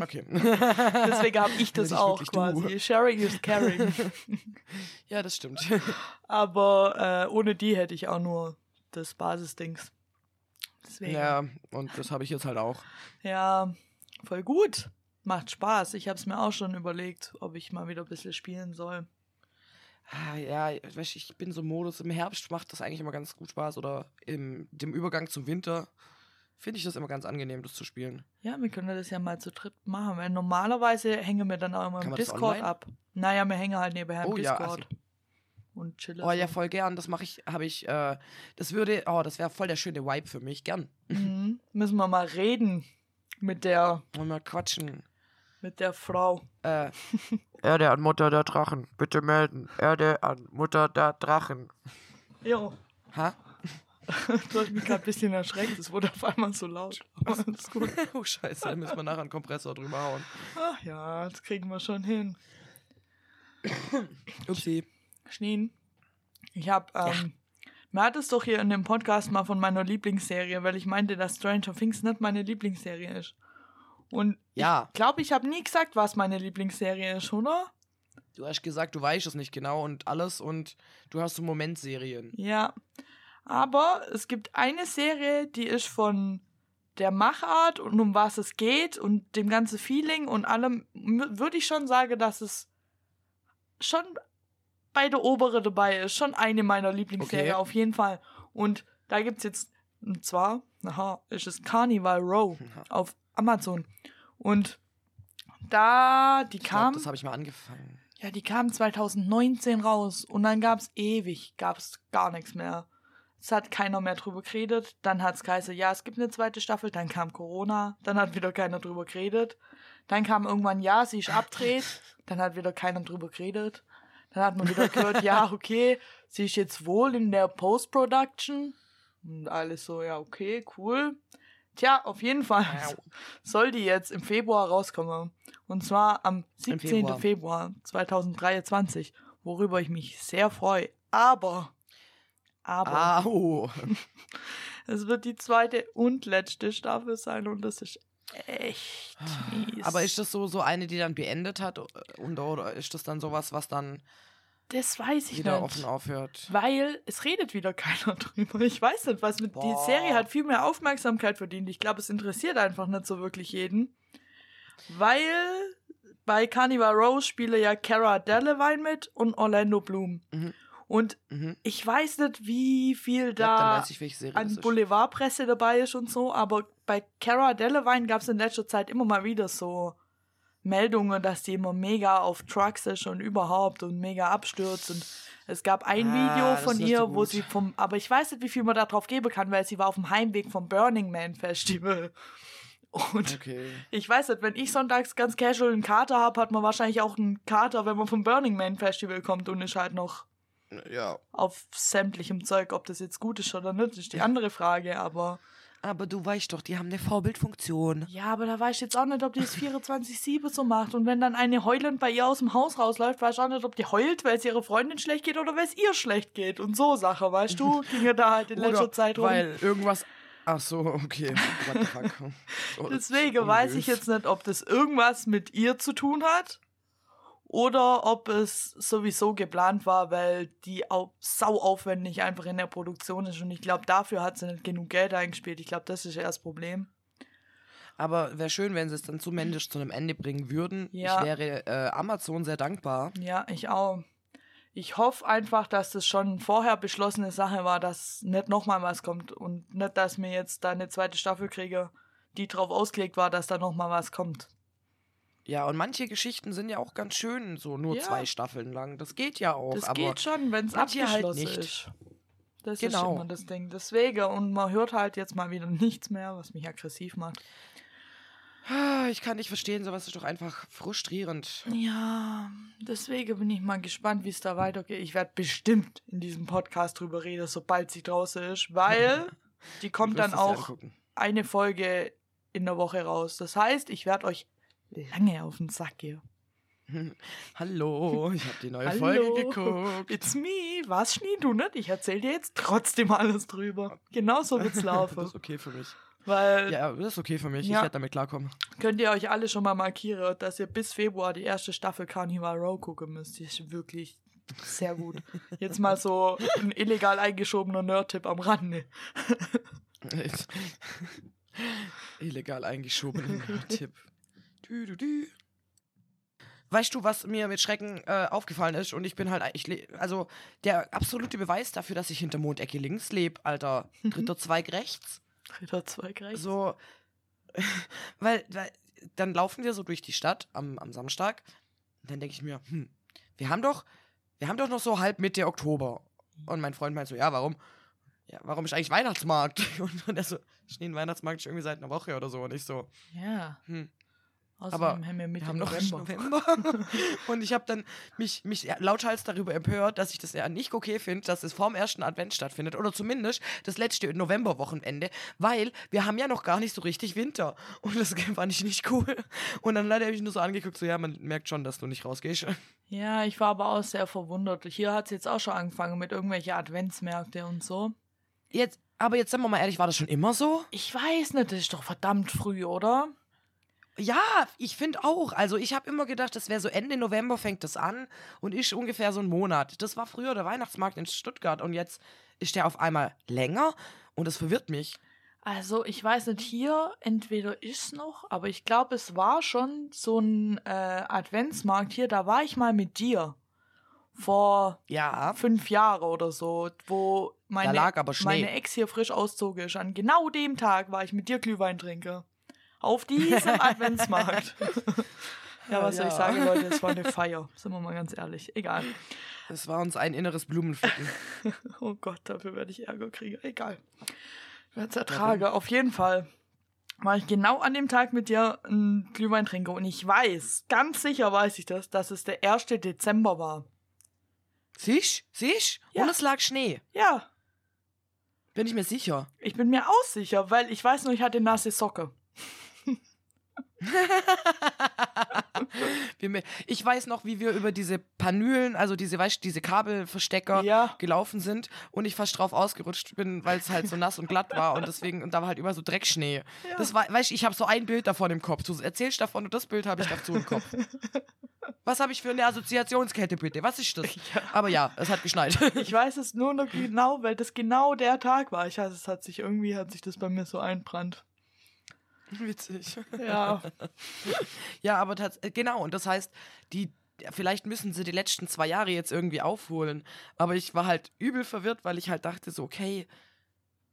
Okay. Deswegen habe ich das Nicht auch quasi. du. Sharing is caring. ja, das stimmt. Aber äh, ohne die hätte ich auch nur das Basisdings. Deswegen. ja, und das habe ich jetzt halt auch. Ja, voll gut. Macht Spaß. Ich habe es mir auch schon überlegt, ob ich mal wieder ein bisschen spielen soll. Ah, Ja, weißt ich bin so im Modus. Im Herbst macht das eigentlich immer ganz gut Spaß. Oder im dem Übergang zum Winter finde ich das immer ganz angenehm, das zu spielen. Ja, wir können das ja mal zu dritt machen, weil normalerweise hängen wir dann auch immer Kann im Discord ab. Naja, wir hängen halt nebenher im Oh ja, Discord. Und chillen. Oh ja, voll gern. Das mache ich, habe ich, äh, das würde, oh, das wäre voll der schöne Vibe für mich. Gern. Mhm. Müssen wir mal reden mit der, Wollen wir quatschen. Mit der Frau. Äh, Erde an Mutter der Drachen. Bitte melden. Erde an Mutter der Drachen. Jo, Ha? du hast mich gerade ein bisschen erschreckt. Es wurde auf einmal so laut. Aber alles gut. oh, scheiße. Da müssen wir nachher einen Kompressor drüber hauen. Ach ja, das kriegen wir schon hin. Upsi. Schneen. Ich hab, ähm, mir hat es doch hier in dem Podcast mal von meiner Lieblingsserie, weil ich meinte, dass Stranger Things nicht meine Lieblingsserie ist. Und Ja, ich glaube, ich habe nie gesagt, was meine Lieblingsserie ist, oder? du hast gesagt, du weißt es nicht genau und alles und du hast so Momentserien. Ja. Aber es gibt eine Serie, die ist von der Machart und um was es geht und dem ganzen Feeling und allem, würde ich schon sagen, dass es schon bei der obere dabei ist. Schon eine meiner Lieblingsserien, Okay. auf jeden Fall. Und da gibt's jetzt, und zwar, aha, ist es Carnival Row auf Amazon. Und da, die Ich glaub, kam. das habe ich mal angefangen. Ja, die kam 2019 raus und dann gab's ewig, gab's gar nichts mehr. Es hat keiner mehr drüber geredet. Dann hat es geheißen, ja, es gibt eine zweite Staffel. Dann kam Corona. Dann hat wieder keiner drüber geredet. Dann kam irgendwann, ja, sie ist abdreht. Dann hat wieder keiner drüber geredet. Dann hat man wieder gehört, ja, okay, sie ist jetzt wohl in der Post-Production. Und alles so, ja, okay, cool. Tja, auf jeden Fall soll die jetzt im Februar rauskommen. Und zwar am 17. Februar. Februar 2023, worüber ich mich sehr freue. Aber, aber, Au. es wird die zweite und letzte Staffel sein und das ist echt mies. Aber ist das so, so eine, die dann beendet hat? Und, oder ist das dann sowas, was dann das weiß ich wieder nicht. offen aufhört? Weil es redet wieder keiner drüber. Ich weiß nicht, was mit. Die Boah. Serie hat viel mehr Aufmerksamkeit verdient. Ich glaube, es interessiert einfach nicht so wirklich jeden. Weil bei Carnival Rose spiele ja Cara Delevingne mit und Orlando Bloom. Mhm. Und Mhm. ich weiß nicht, wie viel Ja, da weiß ich, an. Boulevardpresse dabei ist und so, aber bei Cara Delevingne gab es in letzter Zeit immer mal wieder so Meldungen, dass die immer mega auf Trucks ist und überhaupt und mega abstürzt und es gab ein Ah, Video von ihr, so wo sie vom, aber ich weiß nicht, wie viel man da drauf geben kann, weil sie war auf dem Heimweg vom Burning Man Festival. Und Okay. ich weiß nicht, wenn ich sonntags ganz casual einen Kater habe, hat man wahrscheinlich auch einen Kater, wenn man vom Burning Man Festival kommt und ist halt noch Ja. auf sämtlichem Zeug, ob das jetzt gut ist oder nicht, ist die andere Frage, aber Aber du weißt doch, die haben eine Vorbildfunktion. ja, aber da weiß ich jetzt auch nicht, ob die es 24-7 so macht und wenn dann eine heulend bei ihr aus dem Haus rausläuft, weiß ich auch nicht, ob die heult, weil es ihrer Freundin schlecht geht oder weil es ihr schlecht geht und so Sache, weißt du, ging ja da halt in letzter Oder Zeit rum. weil irgendwas... Ach so, okay. What the fuck. So, Deswegen weiß ich jetzt nicht, ob das irgendwas mit ihr zu tun hat oder ob es sowieso geplant war, weil die auch sau aufwendig einfach in der Produktion ist und ich glaube, dafür hat sie nicht genug Geld eingespielt. Ich glaube, das ist ja das Problem. Aber wäre schön, wenn sie es dann zumindest zu einem Ende bringen würden. Ja. Ich wäre äh, Amazon sehr dankbar. Ja, ich auch. Ich hoffe einfach, dass das schon vorher beschlossene Sache war, dass nicht nochmal was kommt und nicht, dass mir jetzt da eine zweite Staffel kriege, die drauf ausgelegt war, dass da nochmal was kommt. Ja, und manche Geschichten sind ja auch ganz schön, so nur Ja. zwei Staffeln lang. Das geht ja auch. Das aber geht schon, wenn es halt abgeschlossen nicht. ist. Das Genau. ist immer das Ding. Deswegen, und man hört halt jetzt mal wieder nichts mehr, was mich aggressiv macht. Ich kann nicht verstehen, sowas ist doch einfach frustrierend. Ja, deswegen bin ich mal gespannt, wie es da weitergeht. Ich werde bestimmt in diesem Podcast drüber reden, sobald sie draußen ist, weil die kommt dann auch eine Folge in der Woche raus. Das heißt, ich werde euch lange auf den Sack gehen. Hallo, ich habe die neue Hallo. Folge geguckt. It's me. Was, Schnee, du nicht? Ich erzähle dir jetzt trotzdem alles drüber. Genau so wird's Das laufen. ist okay für mich. Weil Ja, das ist okay für mich. Ja. Ich werde damit klarkommen. könnt ihr euch alle schon mal markieren, dass ihr bis Februar die erste Staffel Carnival Row gucken müsst. Die ist wirklich sehr gut. Jetzt mal so ein illegal eingeschobener Nerd-Tipp am Rande. Illegal eingeschobenen Tipp. Dü, dü, dü. Weißt du, was mir mit Schrecken äh, aufgefallen ist? Und ich bin halt, ich, also der absolute Beweis dafür, dass ich hinter Mondecke links lebe, Alter. Dritter Zweig rechts. Dritter Zweig rechts. So, weil, weil dann laufen wir so durch die Stadt am, am Samstag. Und dann denke ich mir, hm, wir haben doch, wir haben doch noch so halb Mitte Oktober. Und mein Freund meint so, ja, warum? Ja, warum ist eigentlich Weihnachtsmarkt? Und, und er so, Schnee, Weihnachtsmarkt ist irgendwie seit einer Woche oder so. Und ich so, Ja. hm, Außerdem Aber haben wir Mitte wir haben noch November. November. und ich habe dann mich, mich lauthals darüber empört, dass ich das ja nicht okay finde, dass es vorm ersten Advent stattfindet. Oder zumindest das letzte Novemberwochenende, weil wir haben ja noch gar nicht so richtig Winter. Und das fand ich nicht cool. Und dann leider habe ich nur so angeguckt, so ja, man merkt schon, dass du nicht rausgehst. Ja, ich war aber auch sehr verwundert. Hier hat es jetzt auch schon angefangen mit irgendwelchen Adventsmärkte und so. Jetzt, aber jetzt sagen wir mal ehrlich, war das schon immer so? Ich weiß nicht, das ist doch verdammt früh, oder? Ja, ich finde auch. Also ich habe immer gedacht, das wäre so Ende November fängt das an und ist ungefähr so ein Monat. Das war früher der Weihnachtsmarkt in Stuttgart und jetzt ist der auf einmal länger und das verwirrt mich. Also, ich weiß nicht, hier entweder ist noch, aber ich glaube, es war schon so ein äh, Adventsmarkt hier, da war ich mal mit dir. Vor Ja, fünf Jahren oder so, wo meine, meine Ex hier frisch auszog ist. An genau dem Tag war ich mit dir Glühwein trinke. Auf diesem Adventsmarkt. Ja, was soll ich sagen, Leute? Es war eine Feier. Sind wir mal ganz ehrlich. Egal. Es war uns ein inneres Blumenpflücken. Oh Gott, dafür werde ich Ärger kriegen. Egal. Ich werde es ertragen. Auf jeden Fall war ich genau an dem Tag mit dir ein Glühwein trinke. Und ich weiß, ganz sicher weiß ich das, dass es der 1. Dezember war. Siehst? Siehst? Ja. Und es lag Schnee. Ja, Bin ich mir sicher. ich bin mir auch sicher, weil ich weiß nur, ich hatte nasse Socke. Ich weiß noch, wie wir über diese Panülen, also diese, weißt, diese Kabelverstecker Ja. gelaufen sind und ich fast drauf ausgerutscht bin, weil es halt so nass und glatt war und deswegen, und da war halt immer so Dreckschnee. Ja. Das war, weißt ich habe so ein Bild davon im Kopf. Du erzählst davon und das Bild habe ich dazu im Kopf. Was habe ich für eine Assoziationskette, bitte? Was ist das? Aber ja, es hat geschneit. Ich weiß es nur noch genau, weil das genau der Tag war. Ich weiß, es hat sich irgendwie, hat sich das bei mir so einbrannt. Witzig. Ja. Ja, aber tats äh, genau, und das heißt, die, vielleicht müssen sie die letzten zwei Jahre jetzt irgendwie aufholen. Aber ich war halt übel verwirrt, weil ich halt dachte so, okay,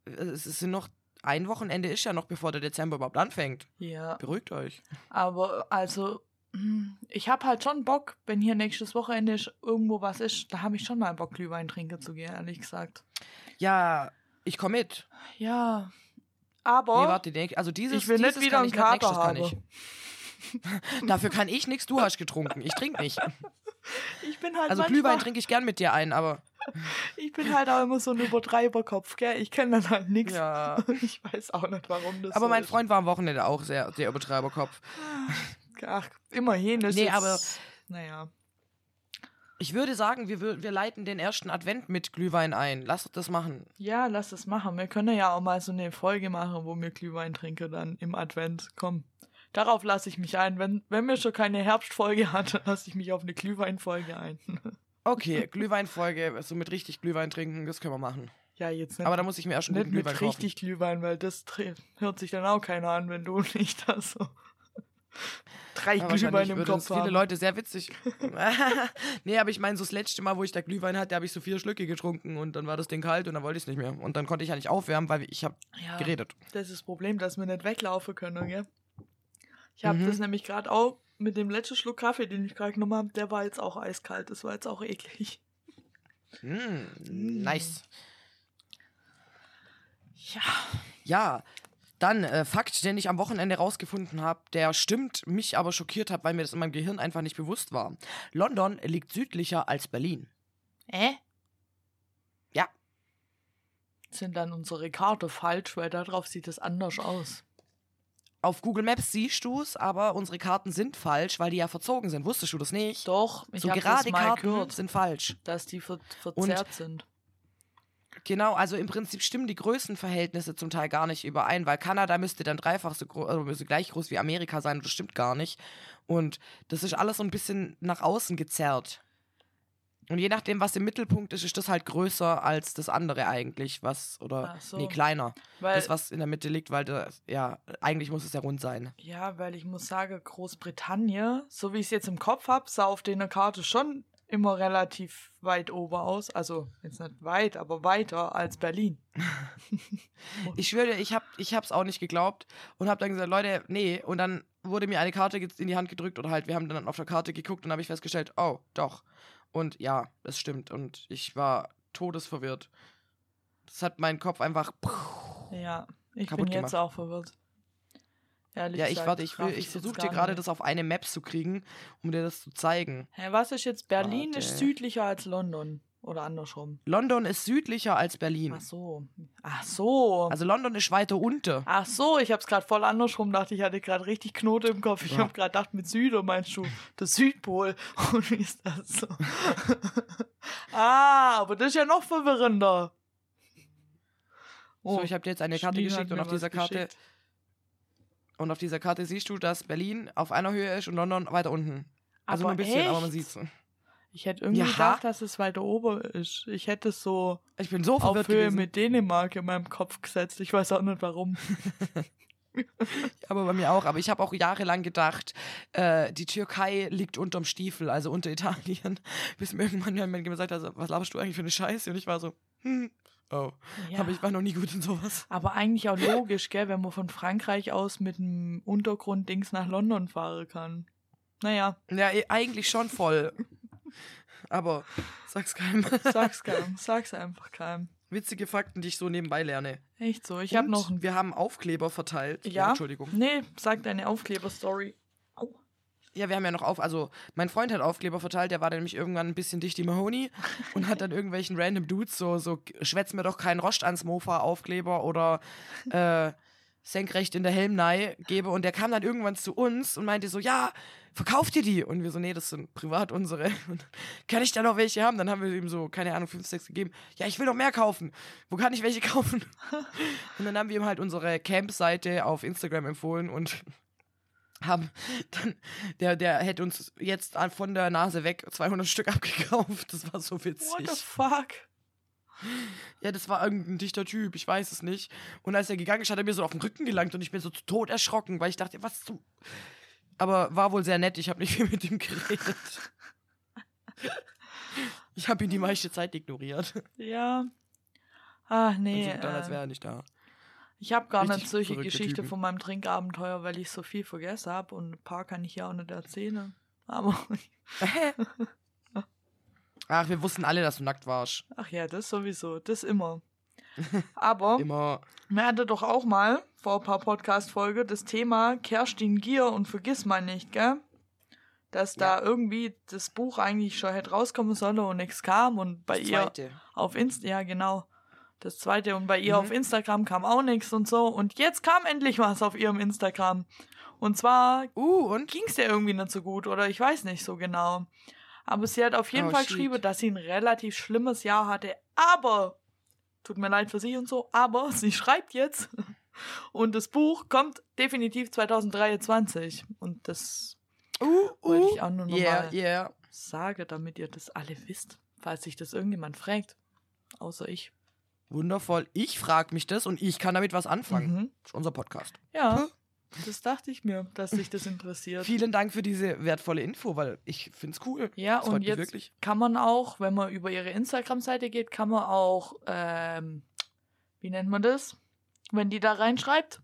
äh, es sind noch, ein Wochenende ist ja noch, bevor der Dezember überhaupt anfängt. Ja. Beruhigt euch. Aber also, hm, ich habe halt schon Bock, wenn hier nächstes Wochenende irgendwo was ist, da habe ich schon mal Bock, Glühwein trinken zu gehen, ehrlich gesagt. Ja, ich komme mit. Ja. Aber Nee, warte, denk- also dieses, ich will dieses nicht wieder kann einen Kater haben. Dafür kann ich nichts, du hast getrunken. Ich trinke nicht. Ich bin halt Also manchmal, Glühwein trinke ich gern mit dir ein, aber ich bin halt auch immer so ein Übertreiberkopf, gell? Ich kenne dann halt nichts. ja. Ich weiß auch nicht, warum das Aber so mein ist. Freund war am Wochenende auch sehr, sehr Übertreiberkopf. Ach, immerhin. Das Nee, ist, aber- Naja. Ich würde sagen, wir, wir leiten den ersten Advent mit Glühwein ein. Lass das machen. Ja, lass es machen. Wir können ja auch mal so eine Folge machen, wo wir Glühwein trinken dann im Advent. Komm. Darauf lasse ich mich ein. Wenn, wenn wir schon keine Herbstfolge hat, dann lasse ich mich auf eine Glühweinfolge ein. Okay, Glühweinfolge, so mit richtig Glühwein trinken, das können wir machen. ja, jetzt nicht, Aber da muss ich mir erst einen nicht guten mit Glühwein kaufen. richtig Glühwein, weil das hört sich dann auch keiner an, wenn du nicht da so drei Ja, Glühwein im Kopf das viele haben. Leute sehr witzig. nee, aber ich meine, so das letzte Mal, wo ich da Glühwein hatte, habe ich so vier Schlücke getrunken und dann war das Ding kalt und dann wollte ich es nicht mehr. Und dann konnte ich ja nicht aufwärmen, weil ich habe ja, geredet. Das ist das Problem, dass wir nicht weglaufen können, gell? Ich habe Mhm. das nämlich gerade auch mit dem letzten Schluck Kaffee, den ich gerade genommen habe, der war jetzt auch eiskalt. Das war jetzt auch eklig. Mm, nice. Ja. Ja, dann äh, Fakt, den ich am Wochenende rausgefunden habe, der stimmt, mich aber schockiert hat, weil mir das in meinem Gehirn einfach nicht bewusst war. London liegt südlicher als Berlin. Äh? Ja. Sind dann unsere Karte falsch, weil darauf sieht es anders aus. Auf Google Maps siehst du es, aber unsere Karten sind falsch, weil die ja verzogen sind. Wusstest du das nicht? Doch, ich so habe gerade Karten gehört, sind falsch. dass die ver verzerrt sind. Genau, also im Prinzip stimmen die Größenverhältnisse zum Teil gar nicht überein, weil Kanada müsste dann dreifach so groß, also müsste gleich groß wie Amerika sein und das stimmt gar nicht. Und das ist alles so ein bisschen nach außen gezerrt. Und je nachdem, was im Mittelpunkt ist, ist das halt größer als das andere eigentlich, was, oder, so. nee, kleiner. Weil, das, was in der Mitte liegt, weil das, ja, eigentlich muss es ja rund sein. ja, weil ich muss sagen, Großbritannien, so wie ich es jetzt im Kopf habe, sah auf der Karte schon immer relativ weit oben aus. Also jetzt nicht weit, aber weiter als Berlin. Ich schwöre, ich hab, ich hab's auch nicht geglaubt und hab dann gesagt, Leute, nee. Und dann wurde mir eine Karte in die Hand gedrückt oder halt, wir haben dann auf der Karte geguckt und habe ich festgestellt, oh, doch. Und ja, das stimmt. Und ich war todesverwirrt. Das hat meinen Kopf einfach. Ja, ich bin jetzt gemacht. auch verwirrt. Ehrlich Ja, ich warte, ich, will- ich versuche dir gerade das auf eine Map zu kriegen, um dir das zu zeigen. Hä, was ist jetzt? Berlin ist Warte. südlicher als London. Oder andersrum. London ist südlicher als Berlin. Ach so. Ach so. Also London ist weiter unten. Ach so, ich hab's gerade voll andersrum dachte, ich hatte gerade richtig Knote im Kopf. Ich Ja. hab gerade gedacht, mit Süden meinst du der Südpol. Und wie ist das so? ah, aber das ist ja noch verwirrender. So, ich habe dir jetzt eine Karte Schnee hat geschickt und auf dieser Karte geschickt. Und auf dieser Karte siehst du, dass Berlin auf einer Höhe ist und London weiter unten. Also nur Aber ein bisschen, aber man echt? sieht's. Ich hätte irgendwie Ja. gedacht, dass es weiter oben ist. Ich hätte es so Ich bin so auf Höhe gewesen. mit Dänemark in meinem Kopf gesetzt. Ich weiß auch nicht warum. Aber bei mir auch. Aber ich habe auch jahrelang gedacht, äh, die Türkei liegt unterm Stiefel, also unter Italien. Bis mir irgendwann jemand gesagt hat, was laberst du eigentlich für eine Scheiße? Und ich war so, hm, oh. Ja. Aber ich war noch nie gut in sowas. Aber eigentlich auch logisch, gell, wenn man von Frankreich aus mit dem Untergrund Dings nach London fahren kann. Naja, Ja, eh, eigentlich schon voll. Aber sag's keinem. sag's keinem. Sag's einfach keinem. Witzige Fakten, die ich so nebenbei lerne. Echt so. Ich habe noch. Wir haben Aufkleber verteilt. Ja? Entschuldigung. Nee, sag deine Aufkleber-Story. Au. Ja, wir haben ja noch auf. Also, mein Freund hat Aufkleber verteilt. Der war nämlich irgendwann ein bisschen dicht die Mahoney und hat dann irgendwelchen random Dudes so, so, schwätz mir doch keinen Rost ans Mofa Aufkleber oder äh, senkrecht in der Helmnei gebe. Und der kam dann irgendwann zu uns und meinte so: Ja, verkauft ihr die? Und wir so: Nee, das sind privat unsere. Und kann ich da noch welche haben? Dann haben wir ihm so, keine Ahnung, fünf, sechs gegeben. Ja, ich will noch mehr kaufen. Wo kann ich welche kaufen? Und dann haben wir ihm halt unsere Camp-Seite auf Instagram empfohlen und haben dann, der, der hätte uns jetzt von der Nase weg 200 Stück abgekauft. Das war so What the witzig. fuck? Ja, das war irgendein dichter Typ, ich weiß es nicht. Und als er gegangen ist, hat er mir so auf den Rücken gelangt und ich bin so zu tot erschrocken, weil ich dachte, was du. Aber war wohl sehr nett, ich habe nicht viel mit ihm geredet. Ich habe ihn die meiste Zeit ignoriert. Ja. Ah, nee. also, dann, als äh, wäre er nicht da. Ich habe gar Richtig nicht solche Geschichte Typen. von meinem Trinkabenteuer, weil ich so viel vergessen habe und ein paar kann ich ja auch nicht erzählen. Aber, Ach, wir wussten alle, dass du nackt warst. ach ja, das sowieso, das immer. Aber Immer. wir hatten doch auch mal vor ein paar Podcast-Folgen das Thema Kerstin Gier und Vergiss mal nicht, gell? Dass da irgendwie das Buch eigentlich schon hätte rauskommen sollen und nichts kam und bei Das ihr Zweite. auf Insta, ja genau, das zweite und bei ihr Mhm. auf Instagram kam auch nichts und so und jetzt kam endlich was auf ihrem Instagram und zwar Uh, und? ging es ihr irgendwie nicht so gut oder ich weiß nicht so genau. Aber sie hat auf jeden Oh, Fall shit. geschrieben, dass sie ein relativ schlimmes Jahr hatte, aber tut mir leid für sie und so, aber sie schreibt jetzt und das Buch kommt definitiv 2023 und das Uh, wollte uh. ich auch nur noch Yeah, sagen, damit ihr das alle wisst, falls sich das irgendjemand fragt, außer ich. Wundervoll. Ich frage mich das und ich kann damit was anfangen. Mhm. Das ist unser Podcast. Ja. Das dachte ich mir, dass sich das interessiert. Vielen Dank für diese wertvolle Info, weil ich finde es cool. Ja, Das und jetzt wirklich. kann man auch, wenn man über ihre Instagram-Seite geht, kann man auch, ähm, wie nennt man das? Wenn die da reinschreibt?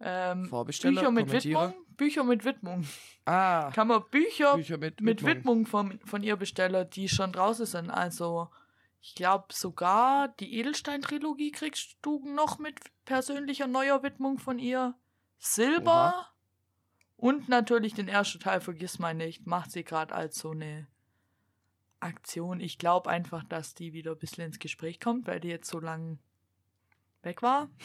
Ähm, Vorbesteller, Bücher mit. Widmung? Bücher mit Widmung. Ah, Kann man Bücher Bücher mit, mit Widmung. Widmung von, von ihr bestellen, die schon draußen sind. Also, ich glaube sogar die Edelstein-Trilogie kriegst du noch mit persönlicher neuer Widmung von ihr. Silber. Oha. Und natürlich den ersten Teil, vergiss mal nicht, macht sie gerade als so eine Aktion. Ich glaube einfach, dass die wieder ein bisschen ins Gespräch kommt, weil die jetzt so lang weg war.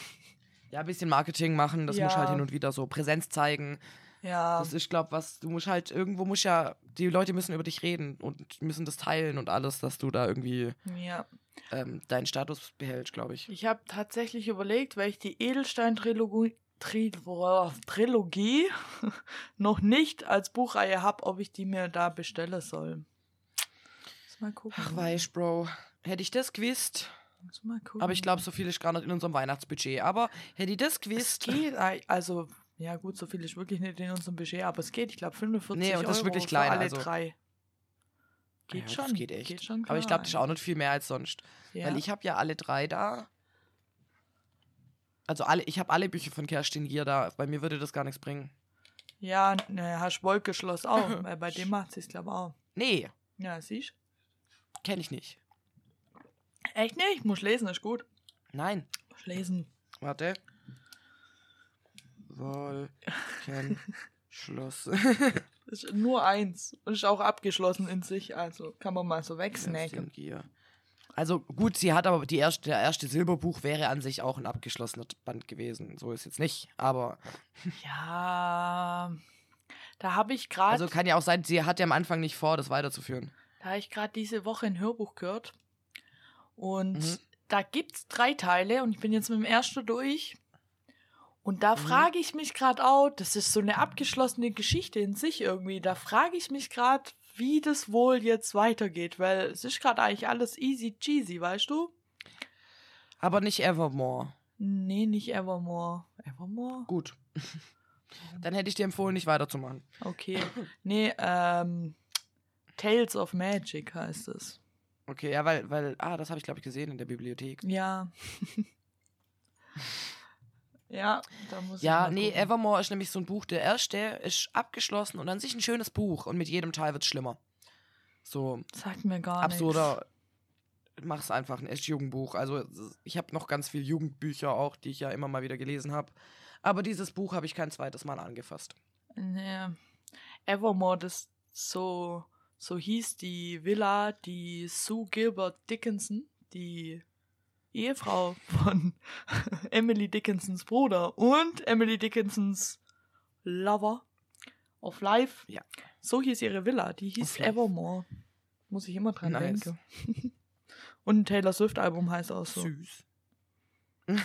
Ja, ein bisschen Marketing machen, das muss Ja. halt hin und wieder so Präsenz zeigen. Ja, Das ist, glaub, was, du musst halt, irgendwo musst ja, die Leute müssen über dich reden und müssen das teilen und alles, dass du da irgendwie ja. ähm, deinen Status behältst, glaube ich. Ich habe tatsächlich überlegt, weil ich die Edelstein-Trilogie Tri Trilogie noch nicht als Buchreihe habe, ob ich die mir da bestellen soll. Muss mal gucken. Ach, weiß, Bro. Hätte ich das gewusst, Muss mal gucken. aber ich glaube, so viel ist gar nicht in unserem Weihnachtsbudget. Aber hätte ich das es gewusst, geht, ei- also, ja gut, so viel ist wirklich nicht in unserem Budget, aber es geht, ich glaube 45 Nee, und das ist Euro wirklich für klein, alle also- drei. Geht Ja, schon. Das geht echt. Geht schon aber ich glaube, das ist auch nicht viel mehr als sonst. ja. Weil ich habe ja alle drei da. Also alle, ich habe alle Bücher von Kerstin Gier da. Bei mir würde das gar nichts bringen. Ja, ne, hast Wolkeschloss auch, weil bei dem macht sie es, glaube ich, auch. Nee, Ja, siehst kenne ich nicht. Echt nicht? Muss lesen, ist gut. Nein. Muss lesen. Warte. Wolken Schloss. Das ist nur eins. Und ist auch abgeschlossen in sich, also kann man mal so wegsnacken. Kerstin Gier. Also gut, sie hat aber die erste, der erste Silberbuch wäre an sich auch ein abgeschlossener Band gewesen. So ist jetzt nicht. Aber Ja, da habe ich gerade, also kann ja auch sein, sie hat ja am Anfang nicht vor, das weiterzuführen. da habe ich gerade diese Woche ein Hörbuch gehört. Und Mhm. da gibt's drei Teile und ich bin jetzt mit dem ersten durch. Und da Mhm. frage ich mich gerade auch, das ist so eine abgeschlossene Geschichte in sich irgendwie. Da frage ich mich gerade, wie das wohl jetzt weitergeht, weil es ist gerade eigentlich alles easy cheesy, weißt du? Aber nicht Evermore. Nee, nicht Evermore. Evermore? Gut. Dann hätte ich dir empfohlen, nicht weiterzumachen. Okay. Nee, ähm, Tales of Magic heißt es. Okay, ja, weil, weil, ah, das habe ich, glaube ich, gesehen in der Bibliothek. Ja. Ja, da muss ich Ja, nee, gucken. Evermore ist nämlich so ein Buch. Der erste ist abgeschlossen und an sich ein schönes Buch. Und mit jedem Teil wird es schlimmer. So Sagt mir gar absurder. Mach's einfach ein echt Jugendbuch. Also ich habe noch ganz viele Jugendbücher auch, die ich ja immer mal wieder gelesen habe. Aber dieses Buch habe ich kein zweites Mal angefasst. nichts. Nee. Evermore, das so, so hieß die Villa, die Sue Gilbert Dickinson, die Ehefrau von Emily Dickinsons Bruder und Emily Dickinsons Lover of Life. Ja. So hieß ihre Villa, die hieß. Evermore. Muss ich immer dran Nice. denken. Und ein Taylor Swift Album heißt auch so. Süß.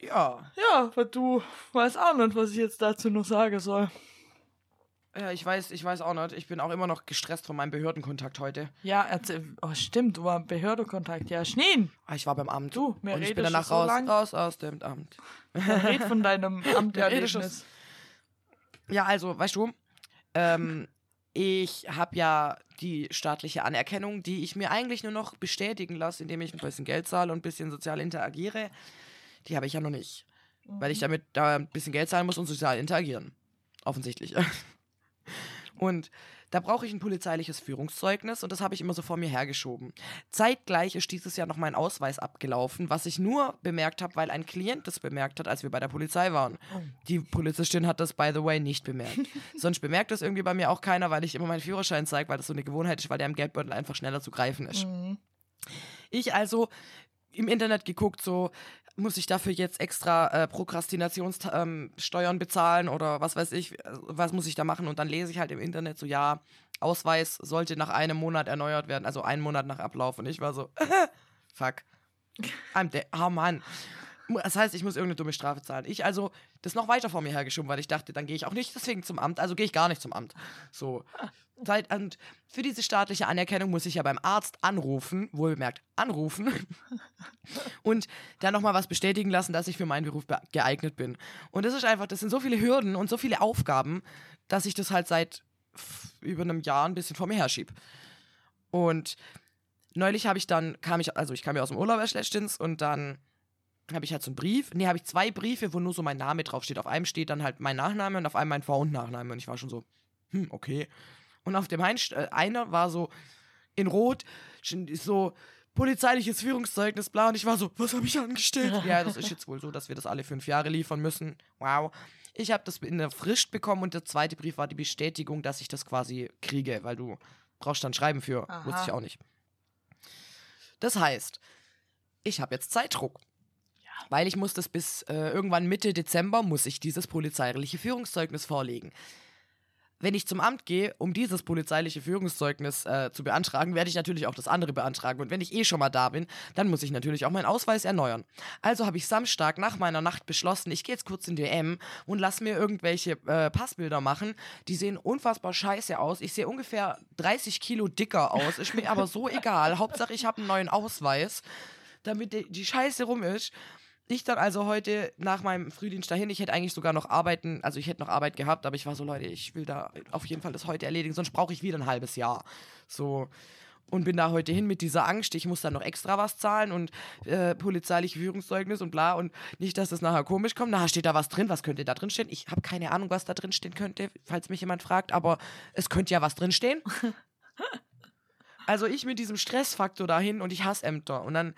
ja. Ja, aber du weißt auch nicht, was ich jetzt dazu noch sagen soll. Ja, ich weiß, ich weiß auch nicht. Ich bin auch immer noch gestresst von meinem Behördenkontakt heute. Ja, erzähl. Oh, stimmt, du warst Behördekontakt. Ja, Schneen. Ah, Ich war beim Amt. Du, mir und ich bin danach so raus, lang. raus aus dem Amt. Red von deinem Ja, Amterlebnis. Ja, also, weißt du, ähm, ich habe ja die staatliche Anerkennung, die ich mir eigentlich nur noch bestätigen lasse, indem ich ein bisschen Geld zahle und ein bisschen sozial interagiere. Die habe ich ja noch nicht. Weil ich damit da ein bisschen Geld zahlen muss und sozial interagieren. Offensichtlich. Und da brauche ich ein polizeiliches Führungszeugnis und das habe ich immer so vor mir hergeschoben. Zeitgleich ist dieses Jahr noch mein Ausweis abgelaufen, was ich nur bemerkt habe, weil ein Klient das bemerkt hat, als wir bei der Polizei waren. Oh. Die Polizistin hat das, by the way, nicht bemerkt. Sonst bemerkt das irgendwie bei mir auch keiner, weil ich immer meinen Führerschein zeige, weil das so eine Gewohnheit ist, weil der im Geldbeutel einfach schneller zu greifen ist. Mhm. Ich also im Internet geguckt, so muss ich dafür jetzt extra äh, Prokrastinationssteuern ähm, bezahlen oder was weiß ich, äh, was muss ich da machen? Und dann lese ich halt im Internet so, ja, Ausweis sollte nach einem Monat erneuert werden, also einen Monat nach Ablauf. Und ich war so, fuck. I'm. Oh Mann. Das heißt, ich muss irgendeine dumme Strafe zahlen. Ich also das noch weiter vor mir hergeschoben, weil ich dachte, dann gehe ich auch nicht deswegen zum Amt, also gehe ich gar nicht zum Amt. So. Und für diese staatliche Anerkennung muss ich ja beim Arzt anrufen, wohlbemerkt anrufen, und dann nochmal was bestätigen lassen, dass ich für meinen Beruf be- geeignet bin. Und das ist einfach, das sind so viele Hürden und so viele Aufgaben, dass ich das halt seit über einem Jahr ein bisschen vor mir herschieb. Und neulich habe ich dann, kam ich, also ich kam ja aus dem Urlaub erst letztens und dann habe ich halt so einen Brief. Nee, habe ich zwei Briefe, wo nur so mein Name draufsteht. Auf einem steht dann halt mein Nachname und auf einem mein Vor- und Nachname. Und ich war schon so, hm, okay. Und auf dem einen, äh, einer war so in Rot, so polizeiliches Führungszeugnis, bla. Und ich war so, was habe ich angestellt? ja, das ist jetzt wohl so, dass wir das alle fünf Jahre liefern müssen. Wow. Ich habe das in der Frist bekommen und der zweite Brief war die Bestätigung, dass ich das quasi kriege, weil du brauchst dann Schreiben für. Aha. Wusste ich auch nicht. Das heißt, ich habe jetzt Zeitdruck. Weil ich muss das bis äh, irgendwann Mitte Dezember muss ich dieses polizeiliche Führungszeugnis vorlegen. Wenn ich zum Amt gehe, um dieses polizeiliche Führungszeugnis äh, zu beantragen, werde ich natürlich auch das andere beantragen. Und wenn ich eh schon mal da bin, dann muss ich natürlich auch meinen Ausweis erneuern. Also habe ich Samstag nach meiner Nacht beschlossen, ich gehe jetzt kurz in DM und lass mir irgendwelche äh, Passbilder machen. Die sehen unfassbar scheiße aus. Ich sehe ungefähr 30 Kilo dicker aus. Ist mir aber so egal. Hauptsache, ich habe einen neuen Ausweis, damit die, die Scheiße rum ist. Ich dann also heute nach meinem Frühdienst dahin, ich hätte eigentlich sogar noch arbeiten, also ich hätte noch Arbeit gehabt, aber ich war so, Leute, ich will da auf jeden Fall das heute erledigen, sonst brauche ich wieder ein halbes Jahr. So. Und bin da heute hin mit dieser Angst, ich muss dann noch extra was zahlen und äh, polizeiliche Führungszeugnis und bla und nicht, dass das nachher komisch kommt. Na, steht da was drin? Was könnte da drin stehen? Ich habe keine Ahnung, was da drin stehen könnte, falls mich jemand fragt, aber es könnte ja was drin stehen. Also ich mit diesem Stressfaktor dahin und ich hasse Ämter. Und dann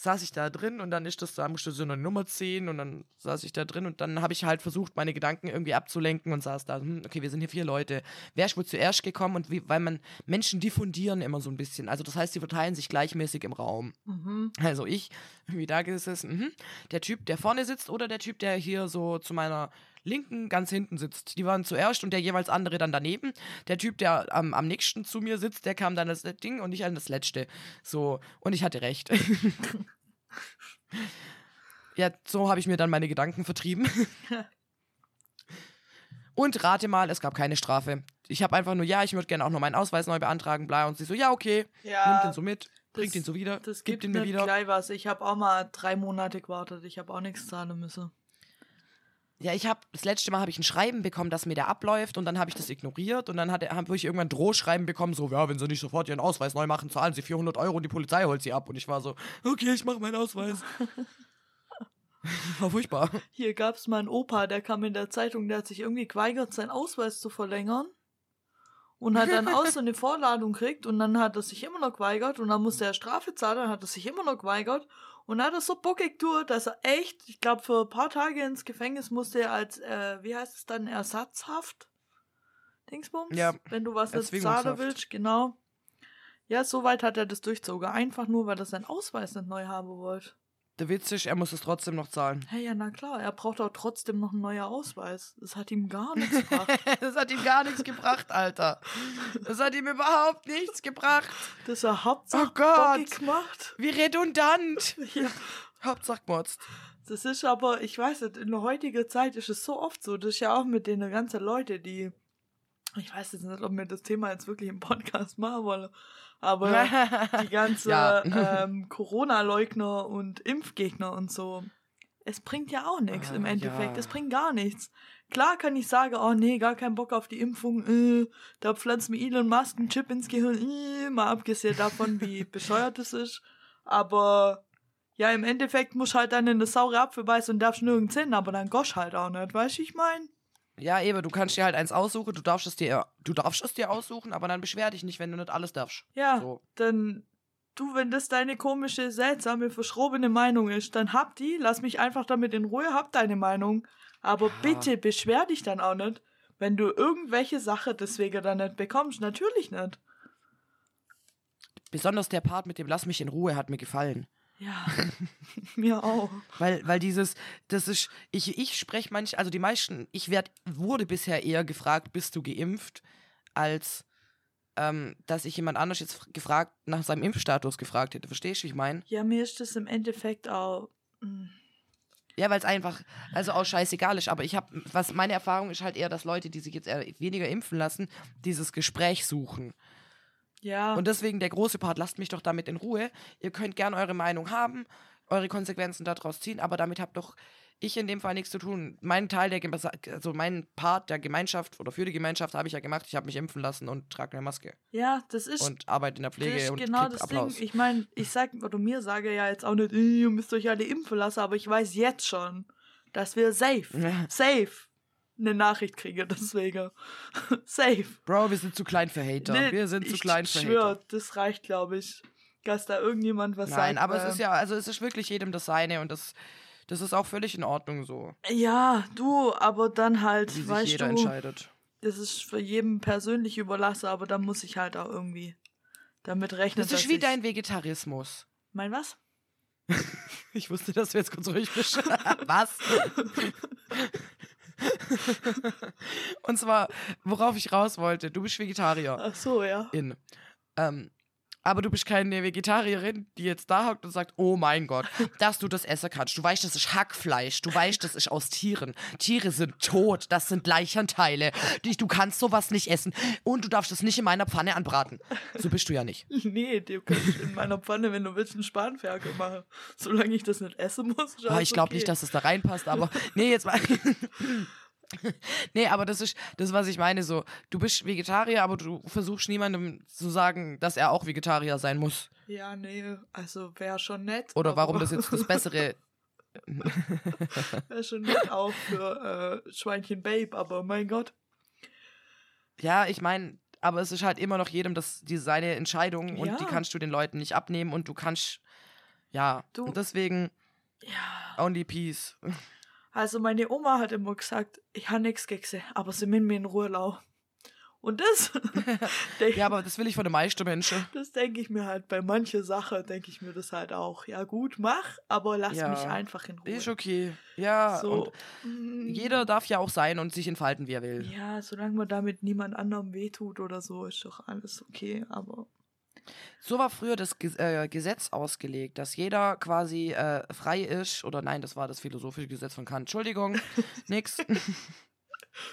saß ich da drin und dann ist das da, musste so eine Nummer ziehen und dann saß ich da drin und dann habe ich halt versucht, meine Gedanken irgendwie abzulenken und saß da, hm, okay, wir sind hier vier Leute. Wer ist wohl zuerst gekommen und wie, weil man, Menschen diffundieren immer so ein bisschen. Also das heißt, sie verteilen sich gleichmäßig im Raum. Mhm. Also ich, wie da gesessen, mhm. der Typ, der vorne sitzt oder der Typ, der hier so zu meiner linken ganz hinten sitzt. Die waren zuerst und der jeweils andere dann daneben. Der Typ, der am, am nächsten zu mir sitzt, der kam dann das Ding und ich an das letzte. So, und ich hatte recht. ja, so habe ich mir dann meine Gedanken vertrieben. Und rate mal, es gab keine Strafe. Ich habe einfach nur, ja, ich würde gerne auch noch meinen Ausweis neu beantragen, bla. Und sie so, ja, okay, nimmt den so mit, bringt ihn so wieder, Das gibt ihn mir wieder. gleich was. Ich habe auch mal drei Monate gewartet. Ich habe auch nichts zahlen müssen. Ja, ich habe das letzte Mal habe ich ein Schreiben bekommen, dass mir der abläuft und dann habe ich das ignoriert und dann habe hab ich irgendwann ein Drohschreiben bekommen, so, ja, wenn sie nicht sofort ihren Ausweis neu machen, zahlen sie 400 Euro und die Polizei holt sie ab. Und ich war so, okay, ich mache meinen Ausweis. war furchtbar. Hier gab es mal einen Opa, der kam in der Zeitung, der hat sich irgendwie geweigert, seinen Ausweis zu verlängern. Und hat dann auch so eine Vorladung gekriegt und dann hat er sich immer noch geweigert und dann musste er Strafe zahlen, dann hat er sich immer noch geweigert und hat er so bockig durch, dass er echt, ich glaube, für ein paar Tage ins Gefängnis musste er als, äh, wie heißt es dann, Ersatzhaft? Dingsbums? Ja, Wenn du was jetzt zahlen willst, genau. Ja, soweit hat er das durchzogen. Einfach nur, weil er seinen Ausweis nicht neu haben wollte. Der Witz ist, er muss es trotzdem noch zahlen. Hey, ja, na klar, er braucht auch trotzdem noch einen neuen Ausweis. Das hat ihm gar nichts gebracht. das hat ihm gar nichts gebracht, Alter. Das hat ihm überhaupt nichts gebracht. Das hat Hauptsache Oh Gott. gemacht. Wie redundant. Ja. Hauptsache gemotzt. Das ist aber, ich weiß nicht, in der heutigen Zeit ist es so oft so. Das ist ja auch mit den ganzen Leuten, die. Ich weiß jetzt nicht, ob wir das Thema jetzt wirklich im Podcast machen wollen. Aber die ganze Ja. ähm, Corona-Leugner und Impfgegner und so. Es bringt ja auch nichts im Ah, Endeffekt. ja. Es bringt gar nichts. Klar kann ich sagen, oh nee, gar keinen Bock auf die Impfung. Äh, da pflanzt mir Elon Musk einen Chip ins Gehirn. Äh, mal abgesehen davon, wie bescheuert es ist. Aber ja, im Endeffekt musst du halt dann in eine saure Apfel beißen und darfst nirgends hin. Aber dann gosch halt auch nicht. Weißt du, ich mein? Ja, eben, du kannst dir halt eins aussuchen, du darfst es dir, du darfst es dir aussuchen, aber dann beschwer dich nicht, wenn du nicht alles darfst. Ja, So. dann du, wenn das deine komische, seltsame, verschrobene Meinung ist, dann hab die, lass mich einfach damit in Ruhe, hab deine Meinung. Aber Ja. bitte beschwer dich dann auch nicht, wenn du irgendwelche Sache deswegen dann nicht bekommst. Natürlich nicht. Besonders der Part mit dem Lass mich in Ruhe hat mir gefallen. Ja, mir auch. Weil, weil dieses, das ist, ich, ich spreche manch, also die meisten, ich werd, wurde bisher eher gefragt, bist du geimpft, als ähm, dass ich jemand anders jetzt gefragt, nach seinem Impfstatus gefragt hätte. Verstehst du, wie ich meine? Ja, mir ist das im Endeffekt auch. mm, Ja, weil es einfach, also auch scheißegal ist. Aber ich habe, was meine Erfahrung ist halt eher, dass Leute, die sich jetzt eher weniger impfen lassen, dieses Gespräch suchen. Ja, Und deswegen der große Part, lasst mich doch damit in Ruhe. Ihr könnt gern eure Meinung haben, eure Konsequenzen daraus ziehen, aber damit habt doch ich in dem Fall nichts zu tun. Mein Teil der, Geme- also mein Part der Gemeinschaft oder für die Gemeinschaft habe ich ja gemacht. Ich habe mich impfen lassen und trage eine Maske ja, das ist. und arbeite in der das Pflege ist und genau das Applaus. Ding. Ich meine, ich sag, oder mir sage ja jetzt auch nicht, "Äh, ihr müsst euch alle impfen lassen, aber ich weiß jetzt schon, dass wir safe, safe eine Nachricht kriegen, deswegen. safe. Bro, wir sind zu klein für Hater. Nee, wir sind zu ich klein für schwör, Hater. das reicht, glaube ich. Dass da irgendjemand was Nein, sagt. aber es ist ja, also es ist wirklich jedem das Seine und das, das ist auch völlig in Ordnung so, Ja, du, aber dann halt, wie sich weißt jeder du, entscheidet. das ist für jeden persönlich überlassen, aber da muss ich halt auch irgendwie damit rechnen. Das ist wie ich- dein Vegetarismus. Mein was? Ich wusste, dass du jetzt kurz ruhig bist. Was? Und zwar, worauf ich raus wollte, du bist Vegetarier. Ach so, ja. In. Ähm, aber du bist keine Vegetarierin, die jetzt da hockt und sagt, oh mein Gott, dass du das essen kannst. Du weißt, das ist Hackfleisch. Du weißt, das ist aus Tieren. Tiere sind tot. Das sind Leichenteile. Die- Du kannst sowas nicht essen. Und du darfst es nicht in meiner Pfanne anbraten. So bist du ja nicht. Nee, du kannst in meiner Pfanne, wenn du willst, einen Spanferkel machen. Solange ich das nicht essen muss. ist alles ich glaube okay. nicht, dass es da reinpasst, aber nee, jetzt mal. nee, aber das ist das, was ich meine. So, du bist Vegetarier, aber du versuchst niemandem zu sagen, dass er auch Vegetarier sein muss. Ja, nee, also wäre schon nett. Oder warum das jetzt das bessere. Wäre schon nett auch für äh, Schweinchen Babe, aber mein Gott. Ja, ich meine, aber es ist halt immer noch jedem das, die seine Entscheidung und Ja. die kannst du den Leuten nicht abnehmen und du kannst. Ja, Du- und deswegen Ja. only peace. Also meine Oma hat immer gesagt, ich habe nichts gegessen, aber sie mit mir in Ruhe lau. Und das, Ja, aber das will ich von den meisten Menschen. das denke ich mir halt bei mancher Sache, denke ich mir das halt auch. Ja gut, mach, aber lass Ja. mich einfach in Ruhe. Ist okay. Ja, so, mm, jeder darf ja auch sein und sich entfalten, wie er will. Ja, solange man damit niemand anderem wehtut oder so, ist doch alles okay, aber So war früher das äh, Gesetz ausgelegt, dass jeder quasi äh, frei ist. Oder nein, das war das philosophische Gesetz von Kant. Entschuldigung, nix.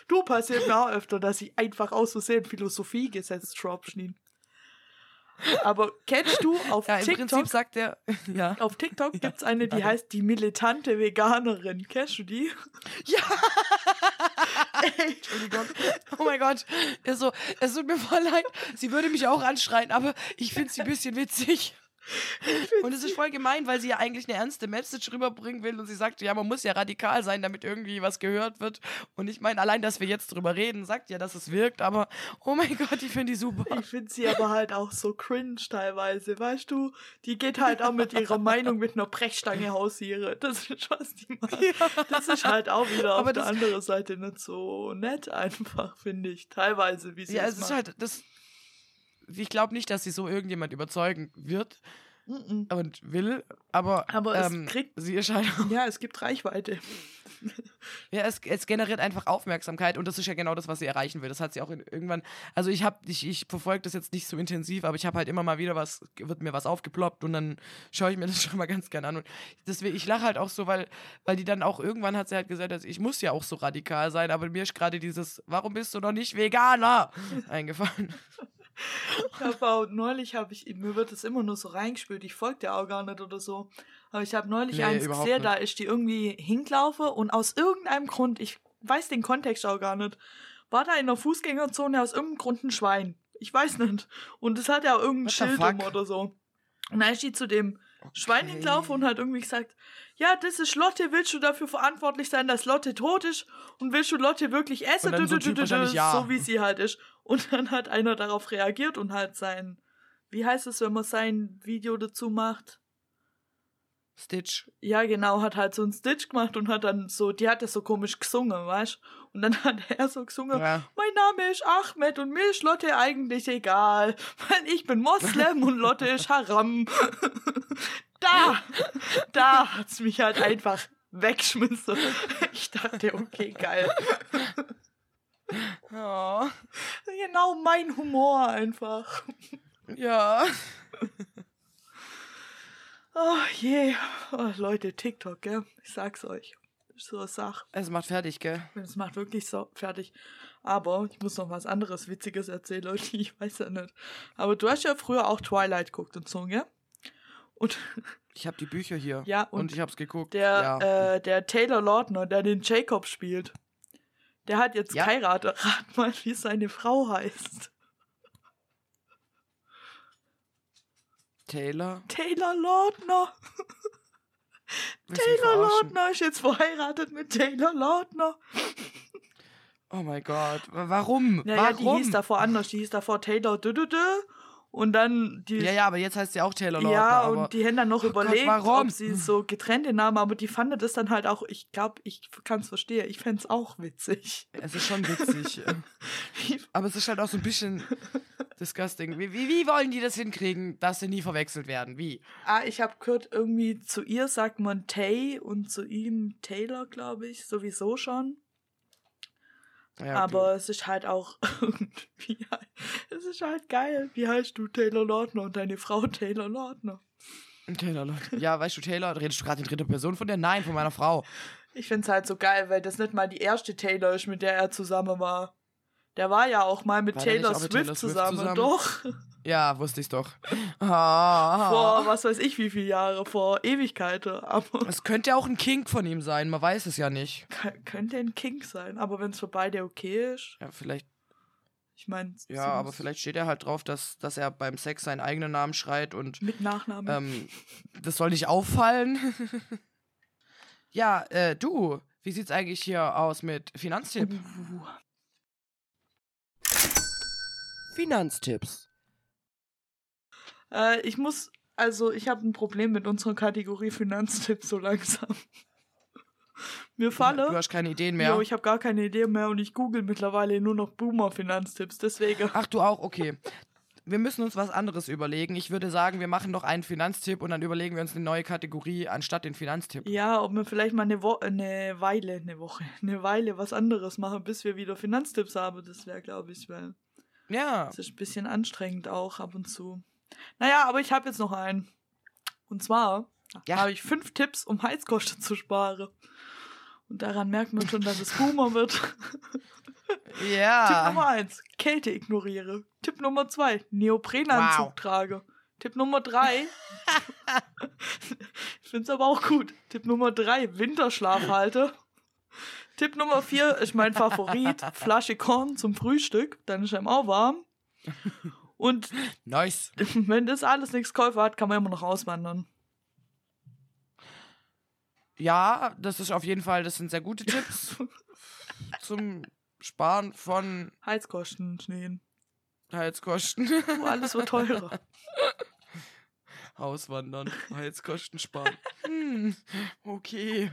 du passiert mir auch öfter, dass ich einfach aus Versehen Philosophie gesetzt drop schnien. Aber kennst du auf Ja, im TikTok? Prinzip sagt er, ja. Auf TikTok Ja, gibt's eine, die danke. heißt die militante Veganerin. Kennst du die? Ja! Entschuldigung. Oh mein Gott. Er so, es tut mir voll leid. Sie würde mich auch anschreien, aber ich finde sie ein bisschen witzig. Und es ist voll gemein, weil sie ja eigentlich eine ernste Message rüberbringen will und sie sagt, ja, man muss ja radikal sein, damit irgendwie was gehört wird. Und ich meine, allein, dass wir jetzt drüber reden, sagt ja, dass es wirkt, aber oh mein Gott, ich finde die super. Ich finde sie aber halt auch so cringe teilweise, weißt du? Die geht halt auch mit ihrer Meinung mit einer Brechstange hausieren. Das ist, was die macht. Das ist halt auch wieder Aber auf der anderen Seite nicht so nett einfach, finde ich. Teilweise, wie sie Ja, es es ist macht. halt, das. Ich glaube nicht, dass sie so irgendjemand überzeugen wird Mm-mm. und will, aber, Aber es ähm, kriegt- sie ist halt Ja, es gibt Reichweite. Ja, es, es generiert einfach Aufmerksamkeit und das ist ja genau das, was sie erreichen will. Das hat sie auch in, irgendwann. Also ich habe, ich, ich verfolge das jetzt nicht so intensiv, aber ich habe halt immer mal wieder was, wird mir was aufgeploppt und dann schaue ich mir das schon mal ganz gerne an. Und deswegen, ich lache halt auch so, weil, weil die dann auch irgendwann hat sie halt gesagt, also ich muss ja auch so radikal sein, aber mir ist gerade dieses, warum bist du noch nicht Veganer? eingefallen. Ich habe auch neulich, habe ich, mir wird das immer nur so reingespült. Ich folge der auch gar nicht oder so. Aber ich habe neulich Nee, eins gesehen, nicht. da ist die irgendwie hingelaufen und aus irgendeinem Grund, ich weiß den Kontext auch gar nicht, war da in der Fußgängerzone aus irgendeinem Grund ein Schwein. Ich weiß nicht. Und es hat ja auch irgendein Schild um oder so. Und dann ist die zu dem Schwein Okay. hingelaufen und hat irgendwie gesagt, ja, das ist Lotte, willst du dafür verantwortlich sein, dass Lotte tot ist? Und willst du Lotte wirklich essen? Ja. So wie sie halt ist. Und dann hat einer darauf reagiert und halt sein, wie heißt es, wenn man sein Video dazu macht? Stitch. Ja, genau, hat halt so einen Stitch gemacht und hat dann so, die hat das so komisch gesungen, weißt Und dann hat er so gesungen, Ja. mein Name ist Ahmed und mir ist Lotte eigentlich egal, weil ich bin Moslem und Lotte ist Haram. da, da hat's mich halt einfach wegschmissen. Ich dachte, okay, geil. Ja. Genau mein Humor einfach. Ja. Oh je. Oh, Leute, TikTok, gell? Ich sag's euch. So Sache. Es macht fertig, gell? Es macht wirklich so fertig. Aber ich muss noch was anderes Witziges erzählen, Leute. Ich weiß ja nicht. Aber du hast ja früher auch Twilight geguckt und so, gell? Und Ich habe die Bücher hier. Ja, und, und ich hab's geguckt. der, ja. äh, der Taylor Lautner, der den Jacob spielt, der hat jetzt Ja. geheiratet. Rat mal, wie seine Frau heißt. Taylor. Taylor Lautner. Taylor? Lautner ist jetzt verheiratet mit Taylor Lautner. Oh mein Gott. Warum? Naja, Warum? die hieß davor anders. Die hieß davor Taylor -dü. Und dann die. ja, ja, aber jetzt heißt sie auch Taylor Lautner. ja, aber und die haben dann noch Oh Gott, überlegt, warum? ob sie so getrennte Namen, aber die fanden das dann halt auch, ich glaube, ich kann es verstehen, ich fände es auch witzig. es ist schon witzig. aber es ist halt auch so ein bisschen disgusting. Wie, wie, wie wollen die das hinkriegen, dass sie nie verwechselt werden? Wie? ah, ich habe gehört, irgendwie zu ihr sagt man Tay und zu ihm Taylor, glaube ich, sowieso schon. Ja, aber es ist halt auch irgendwie, es ist halt geil. Wie heißt du Taylor Lautner und deine Frau Taylor Lautner? Taylor Lautner. Ja, weißt du, Taylor, redest du gerade in dritter Person von der? Nein, von meiner Frau. Ich find's halt so geil, weil das nicht mal die erste Taylor ist, mit der er zusammen war. Der war ja auch mal mit War Taylor auch mit Swift, Taylor Swift zusammen. zusammen? Doch. Ja, wusste ich's doch. Ah. Vor was weiß ich wie viele Jahre, vor Ewigkeiten. Aber Es könnte auch ein Kink von ihm sein, man weiß es ja nicht. k- könnte ein Kink sein. Aber wenn es für beide okay ist, Ja, vielleicht, ich meine. ja, aber vielleicht steht er halt drauf, dass, dass er beim Sex seinen eigenen Namen schreit und Mit Nachnamen. ähm, das soll nicht auffallen. ja, äh, du, wie sieht's eigentlich hier aus mit Finanztipp? Uh, Finanztipps. äh, ich muss. Also, ich habe ein Problem mit unserer Kategorie Finanztipps so langsam. Mir falle. Du hast keine Ideen mehr. Jo, ich habe gar keine Idee mehr und ich google mittlerweile nur noch Boomer-Finanztipps. Deswegen. Ach, du auch? Okay. Wir müssen uns was anderes überlegen. Ich würde sagen, wir machen doch einen Finanztipp und dann überlegen wir uns eine neue Kategorie anstatt den Finanztipp. Ja, ob wir vielleicht mal eine, Wo eine Weile, eine Woche, eine Weile was anderes machen, bis wir wieder Finanztipps haben. Das wäre, glaube ich, weil Ja. das ist ein bisschen anstrengend auch ab und zu. Naja, aber ich habe jetzt noch einen. Und zwar Ja. habe ich fünf Tipps, um Heizkosten zu sparen. Und daran merkt man schon, dass es Boomer wird. Ja. Tipp Nummer eins, Kälte ignoriere. Tipp Nummer zwei, Neoprenanzug Wow. trage. Tipp Nummer drei, ich find's aber auch gut. Tipp Nummer drei, Winterschlaf halte. Tipp Nummer vier ist mein Favorit, Flasche Korn zum Frühstück, dann ist einem auch warm. Und Nice. wenn das alles nichts geholfen hat, kann man immer noch auswandern. Ja, das ist auf jeden Fall, das sind sehr gute Tipps zum Sparen von Heizkosten, Schneen. Heizkosten. Oh, alles wird teurer. Auswandern, Heizkosten sparen. Hm, okay.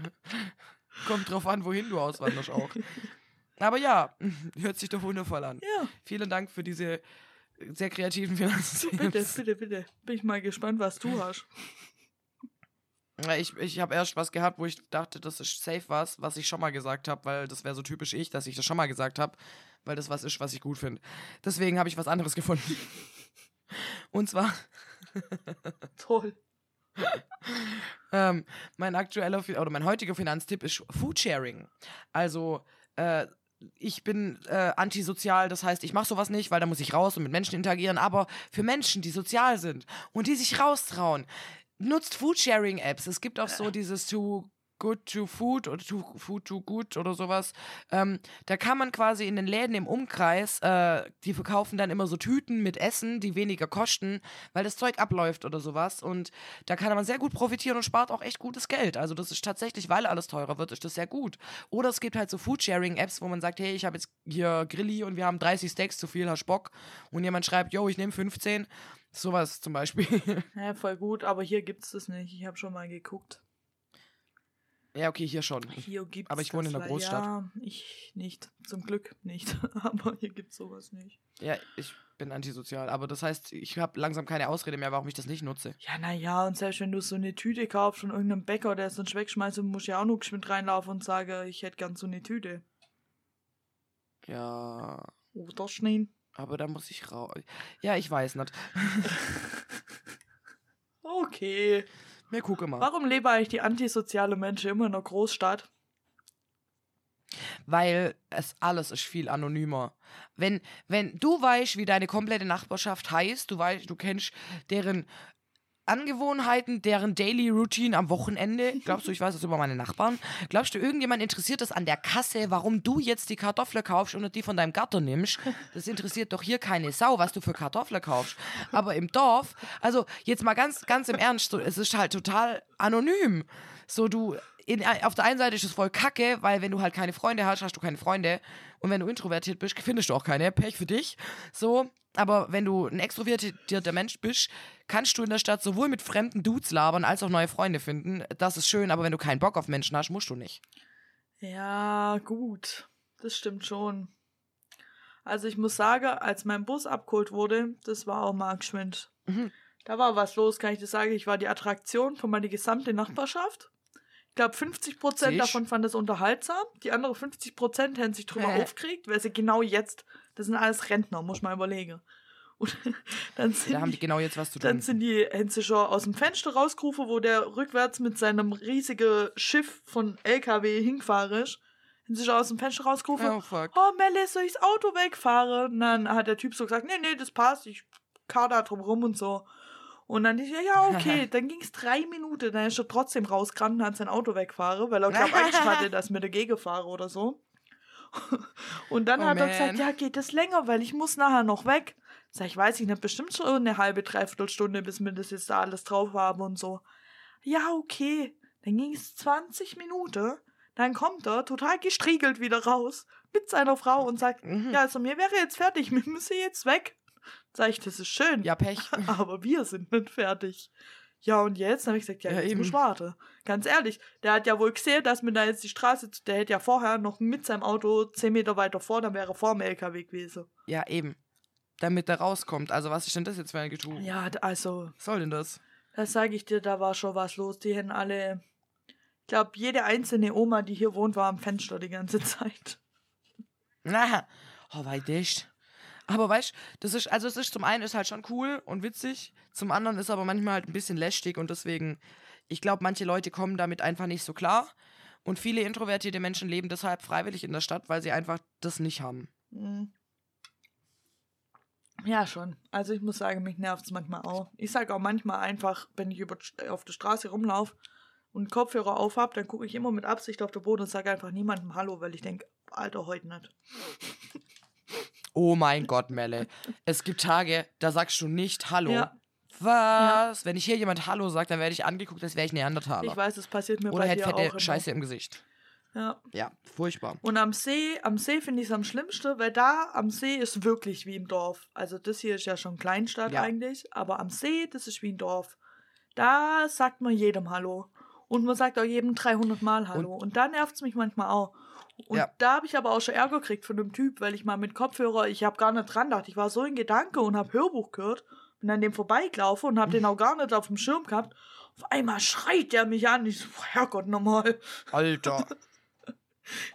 Kommt drauf an, wohin du auswanderst auch. Aber ja, hört sich doch wundervoll an. Ja, Vielen Dank für diese sehr kreativen Finanztipps. bitte, bitte, bitte. Bin ich mal gespannt, was du hast. Ich, ich habe erst was gehabt, wo ich dachte, das ist safe was, was ich schon mal gesagt habe, weil das wäre so typisch ich, dass ich das schon mal gesagt habe, weil das was ist, was ich gut finde. Deswegen habe ich was anderes gefunden. Und zwar, Toll. ähm, mein aktueller oder mein heutiger Finanztipp ist Foodsharing. Also, äh, ich bin äh, antisozial, das heißt, ich mache sowas nicht, weil da muss ich raus und mit Menschen interagieren. Aber für Menschen, die sozial sind und die sich raustrauen, nutzt Foodsharing-Apps. Es gibt auch so dieses Too Good to Food oder Too Food to Good oder sowas. Ähm, da kann man quasi in den Läden im Umkreis, äh, die verkaufen dann immer so Tüten mit Essen, die weniger kosten, weil das Zeug abläuft oder sowas. Und da kann man sehr gut profitieren und spart auch echt gutes Geld. Also das ist tatsächlich, weil alles teurer wird, ist das sehr gut. Oder es gibt halt so Foodsharing-Apps, wo man sagt, hey, ich habe jetzt hier Grilli und wir haben 30 Steaks zu viel, hast Bock. Und jemand schreibt, yo, ich nehme 15. Sowas zum Beispiel. Ja, voll gut, aber hier gibt's das nicht. Ich habe schon mal geguckt. Ja, okay, hier schon. Hier gibt's Aber ich wohne in einer le- Großstadt. Ja, ich nicht. Zum Glück nicht. aber hier gibt's sowas nicht. Ja, ich bin antisozial. Aber das heißt, ich habe langsam keine Ausrede mehr, warum ich das nicht nutze. Ja, naja, und selbst wenn du so eine Tüte kaufst von irgendeinem Bäcker, der es dann wegschmeißt, dann musst du ja auch nur geschwind reinlaufen und sagen, ich hätte gern so eine Tüte. Ja, Oder Schnee. aber da muss ich raus. Ja, ich weiß nicht. Okay. Wir gucken mal. Warum leben eigentlich die antisoziale Menschen immer in einer Großstadt? Weil es alles ist viel anonymer. Wenn, wenn du weißt, wie deine komplette Nachbarschaft heißt, du weißt, du kennst deren Angewohnheiten, deren Daily Routine am Wochenende. Glaubst du, ich weiß das über meine Nachbarn? Glaubst du, irgendjemand interessiert das an der Kasse, warum du jetzt die Kartoffel kaufst und die von deinem Garten nimmst? Das interessiert doch hier keine Sau, was du für Kartoffeln kaufst. Aber im Dorf, also jetzt mal ganz, ganz im Ernst, es ist halt total anonym. So, du, in, auf der einen Seite ist es voll kacke, weil wenn du halt keine Freunde hast, hast du keine Freunde. Und wenn du introvertiert bist, findest du auch keine. Pech für dich. So, aber wenn du ein extrovertierter Mensch bist, kannst du in der Stadt sowohl mit fremden Dudes labern, als auch neue Freunde finden. Das ist schön, aber wenn du keinen Bock auf Menschen hast, musst du nicht. Ja, gut. Das stimmt schon. Also ich muss sagen, als mein Bus abgeholt wurde, das war auch mal geschwind. Mhm. Da war was los, kann ich das sagen. Ich war die Attraktion von meiner gesamten Nachbarschaft. Ich glaube, 50% Siehst. davon fand es unterhaltsam. Die anderen 50% hätten sich drüber Hä? aufgeregt, weil sie genau jetzt, das sind alles Rentner, muss man überlegen. Und dann sind Da haben die, genau jetzt was zu dann tun. sind die schon aus dem Fenster rausgerufen, wo der rückwärts mit seinem riesigen Schiff von LKW hingefahren ist. Haben sie schon aus dem Fenster rausgerufen. Oh, fuck. Oh, Melle, soll ich das Auto wegfahren? Und dann hat der Typ so gesagt, nee, nee, das passt, ich da drum rum und so. Und dann ich, ja, ja, okay. dann ging es drei Minuten, dann ist er trotzdem rausgerannt und hat sein Auto weggefahren, weil er, glaub, Angst hatte, dass mir dagegen fahre oder so. Und dann Oh, hat er man. gesagt, ja, geht das länger, weil ich muss nachher noch weg. Sag ich, weiß ich nicht, bestimmt schon eine halbe, dreiviertel Stunde, bis wir das jetzt da alles drauf haben und so. Ja, okay. Dann ging es 20 Minuten. Dann kommt er total gestriegelt wieder raus mit seiner Frau und sagt, Mhm. ja, also mir wäre jetzt fertig, wir müssen jetzt weg. Sag ich, das ist schön. Ja, Pech. Aber wir sind nicht fertig. Ja, und jetzt? Dann habe ich gesagt, ja, Ja, jetzt eben. muss ich warten. Ganz ehrlich, der hat ja wohl gesehen, dass mir da jetzt die Straße, der hätte ja vorher noch mit seinem Auto 10 Meter weiter vor, dann wäre er vor dem LKW gewesen. Ja, eben. Damit er rauskommt. Also, was ist denn das jetzt für ein Getue? Ja, also, Was soll denn das? das sage ich dir, da war schon was los. Die hätten alle, ich glaube, jede einzelne Oma, die hier wohnt, war am Fenster die ganze Zeit. Na, oh, weit nicht. Aber weißt das ist, also es ist zum einen ist halt schon cool und witzig, zum anderen ist aber manchmal halt ein bisschen lästig und deswegen, ich glaube, manche Leute kommen damit einfach nicht so klar. Und viele introvertierte Menschen leben deshalb freiwillig in der Stadt, weil sie einfach das nicht haben. Mhm. Ja, schon. Also ich muss sagen, mich nervt es manchmal auch. Ich sage auch manchmal einfach, wenn ich über, auf der Straße rumlaufe und Kopfhörer auf habe, dann gucke ich immer mit Absicht auf den Boden und sage einfach niemandem Hallo, weil ich denke, Alter, heute nicht. Oh mein Gott, Melle. Es gibt Tage, da sagst du nicht Hallo. Ja. Was? Wenn ich hier jemand Hallo sagt, dann werde ich angeguckt, als wäre ich Neandertaler. Ich weiß, es passiert mir Oder bei hätte dir auch fette immer. Scheiße im Gesicht. Ja. Ja, furchtbar. Und am See, am See finde ich es am schlimmsten, weil da am See ist wirklich wie im Dorf. Also das hier ist ja schon Kleinstadt Ja. eigentlich, aber am See, das ist wie ein Dorf. Da sagt man jedem Hallo. Und man sagt auch jedem 300 Mal Hallo. Und, da nervt es mich manchmal auch. Und Ja. da habe ich aber auch schon Ärger gekriegt von einem Typ, weil ich mal mit Kopfhörer, ich habe gar nicht dran gedacht. Ich war so in Gedanke und habe Hörbuch gehört, bin an dem vorbeigelaufen und habe den auch gar nicht auf dem Schirm gehabt. Auf einmal schreit der mich an. Ich so, Herrgott, nochmal. Alter.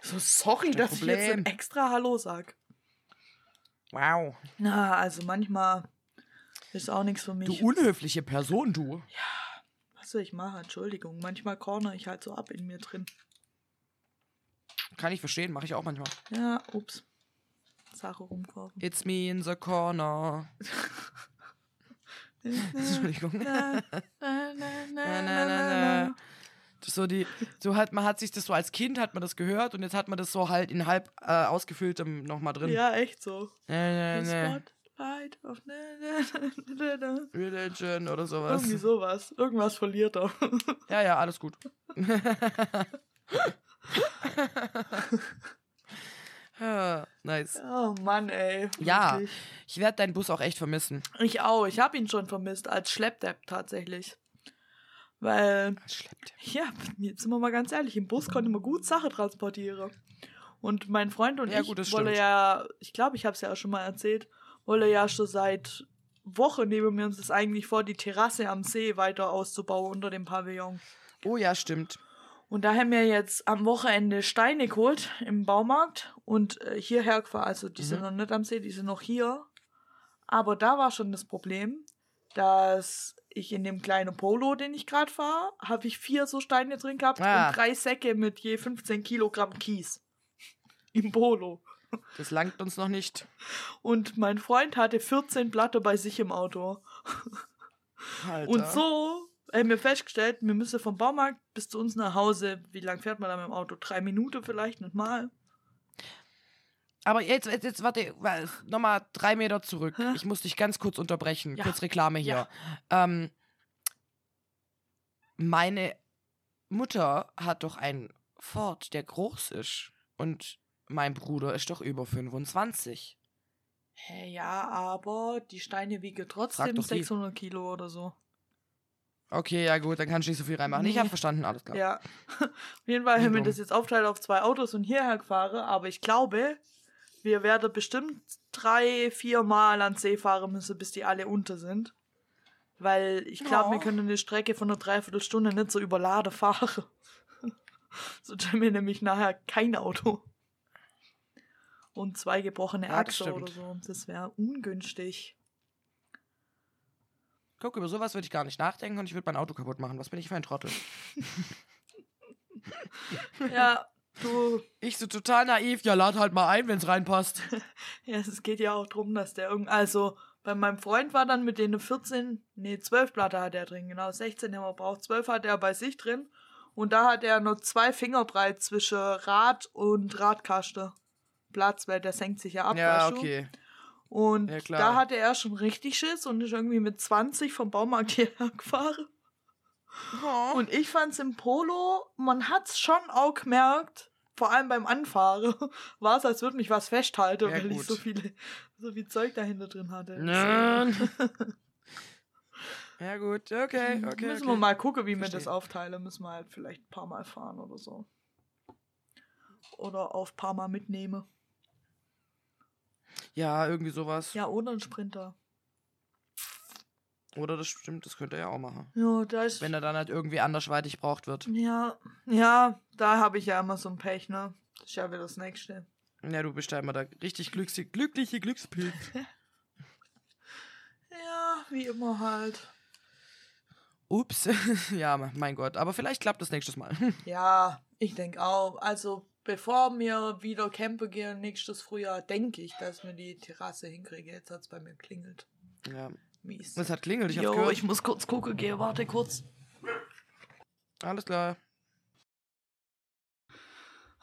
So, sorry, dass ich jetzt Problem. ein extra Hallo sag. Wow. Na, also manchmal ist auch nichts für Du mich. unhöfliche Person, du. Was soll ich machen? Entschuldigung. Manchmal corner ich halt so ab in mir drin. Kann ich verstehen, mache ich auch manchmal. Ja, ups. Sache rumkaufen. It's me in the corner. Entschuldigung. na, na, na, so die, so hat man hat sich das so als Kind hat man das gehört und jetzt hat man das so halt in halb äh, ausgefülltem nochmal drin. Ja, echt so. Spotlight auf na, na, na, na, na. Religion oder sowas. Irgendwie sowas. Irgendwas verliert er. Ja, ja, alles gut. Nice. Oh Mann, ey. Ja. Wirklich. Ich werde deinen Bus auch echt vermissen. Ich auch. Ich habe ihn schon vermisst. Als Schleppdepp tatsächlich. Weil Schleppt. Ja, jetzt sind wir mal ganz ehrlich, im Bus konnte man gut Sachen transportieren. Und mein Freund und Ja, ich gut, stimmt. ja, ich glaube, ich habe es ja auch schon mal erzählt, wollen ja schon seit Wochen nehmen wir uns das eigentlich vor, die Terrasse am See weiter auszubauen unter dem Pavillon. Oh ja, stimmt. Und da haben wir jetzt am Wochenende Steine geholt im Baumarkt und äh, hierher gefahren. Also die sind Mhm. noch nicht am See, die sind noch hier. Aber da war schon das Problem, dass ich in dem kleinen Polo, den ich gerade fahre, habe ich vier so Steine drin gehabt Ah. und drei Säcke mit je 15 Kilogramm Kies. Im Polo. Das langt uns noch nicht. Und mein Freund hatte 14 Platte bei sich im Auto. Alter. Und so haben wir festgestellt, wir müssen vom Baumarkt bis zu uns nach Hause. Wie lang fährt man da mit dem Auto? Drei Minuten vielleicht, nicht mal. Aber jetzt, jetzt, jetzt warte, nochmal drei Meter zurück. Hä? Ich muss dich ganz kurz unterbrechen. Ja. Kurz Reklame hier. Ähm, meine Mutter hat doch einen Ford, der groß ist. Und mein Bruder ist doch über 25. Hä, ja, aber die Steine wiegen trotzdem doch die. 600 Kilo oder so. Okay, ja gut, dann kannst du nicht so viel reinmachen. Ich Nee. habe verstanden, alles klar. Ja. Auf jeden Fall wir dumm. das jetzt aufteilt auf zwei Autos und hierher gefahren. Aber ich glaube, wir werden bestimmt drei, vier Mal ans See fahren müssen, bis die alle unter sind. Weil ich glaube, Ja. wir können eine Strecke von einer Dreiviertelstunde nicht so überladen fahren. so haben wir nämlich nachher kein Auto. Und zwei gebrochene Ja, Achse stimmt. oder so. Das wäre ungünstig. Guck, über sowas würde ich gar nicht nachdenken und ich würde mein Auto kaputt machen. Was bin ich für ein Trottel? Ja, du, Ich so total naiv. Ja, lad halt mal ein, wenn's reinpasst. Ja, es geht ja auch darum, dass der irgend. Also, bei meinem Freund war dann mit denen 14, nee, 12 Platte hat er drin, genau. 16 haben wir braucht, 12 hat er bei sich drin. Und da hat er nur zwei Finger breit zwischen Rad und Radkaste Platz, weil der senkt sich ja ab. ja, weißt du? Und Ja, klar. da hatte er schon richtig Schiss und ist irgendwie mit 20 vom Baumarkt hierher gefahren. Oh. Und ich fand's im Polo, man hat's schon auch gemerkt, vor allem beim Anfahren, war es, als würde mich was festhalten, Ja, weil ich gut. so viele, so viel Zeug dahinter drin hatte. Nein. ja, gut, okay, okay. müssen okay. wir mal gucken, wie wir Verstehe. das aufteilen. Müssen wir halt vielleicht ein paar Mal fahren oder so. Oder auf ein paar Mal mitnehmen. Ja, irgendwie sowas. Ja, oder ein Sprinter. Oder das stimmt, das könnte er ja auch machen. Ja, da ist. Wenn er dann halt irgendwie andersweitig braucht wird. ja, ja, da habe ich ja immer so ein Pech, ne? Das ist ja wieder das nächste. Ja, du bist ja immer der richtig glückliche, glückliche Glückspilz. Ja, wie immer halt. Ups. ja, mein Gott. Aber vielleicht klappt das nächstes Mal. Ja, Ich denke auch. Also, bevor wir wieder campen gehen nächstes Frühjahr, denke ich, dass wir die Terrasse hinkriegen. Jetzt hat es bei mir klingelt. Ja. Mies. Es hat klingelt, ich hab's gehört. ich muss kurz gucken gehen. Warte kurz. Alles klar.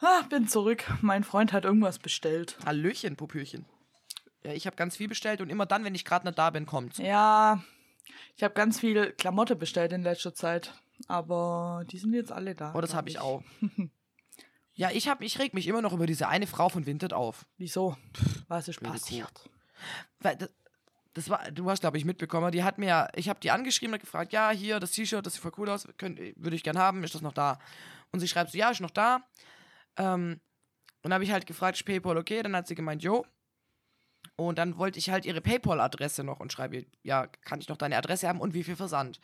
Ah, bin zurück. Mein Freund hat irgendwas bestellt. Hallöchen, Popöchen. Ja, ich habe ganz viel bestellt und immer dann, wenn ich gerade nicht da bin, kommt's. Ja, ich habe ganz viel Klamotte bestellt in letzter Zeit. Aber die sind jetzt alle da. Oh, das habe ich auch. ja, ich, hab, ich reg mich immer noch über diese eine Frau von Vinted auf. Wieso? Was ist passiert? Weil das, das war, du hast, glaube ich, mitbekommen, die hat mir, ich habe die angeschrieben und gefragt, ja, hier, das T-Shirt, das sieht voll cool aus, könnt, würde ich gern haben, ist das noch da? Und sie schreibt so, ja, ist noch da. Ähm, und dann habe ich halt gefragt, ist PayPal okay? Dann hat sie gemeint, jo. Und dann wollte ich halt ihre PayPal-Adresse noch und schreibe, ihr, ja, kann ich noch deine Adresse haben und wie viel Versand?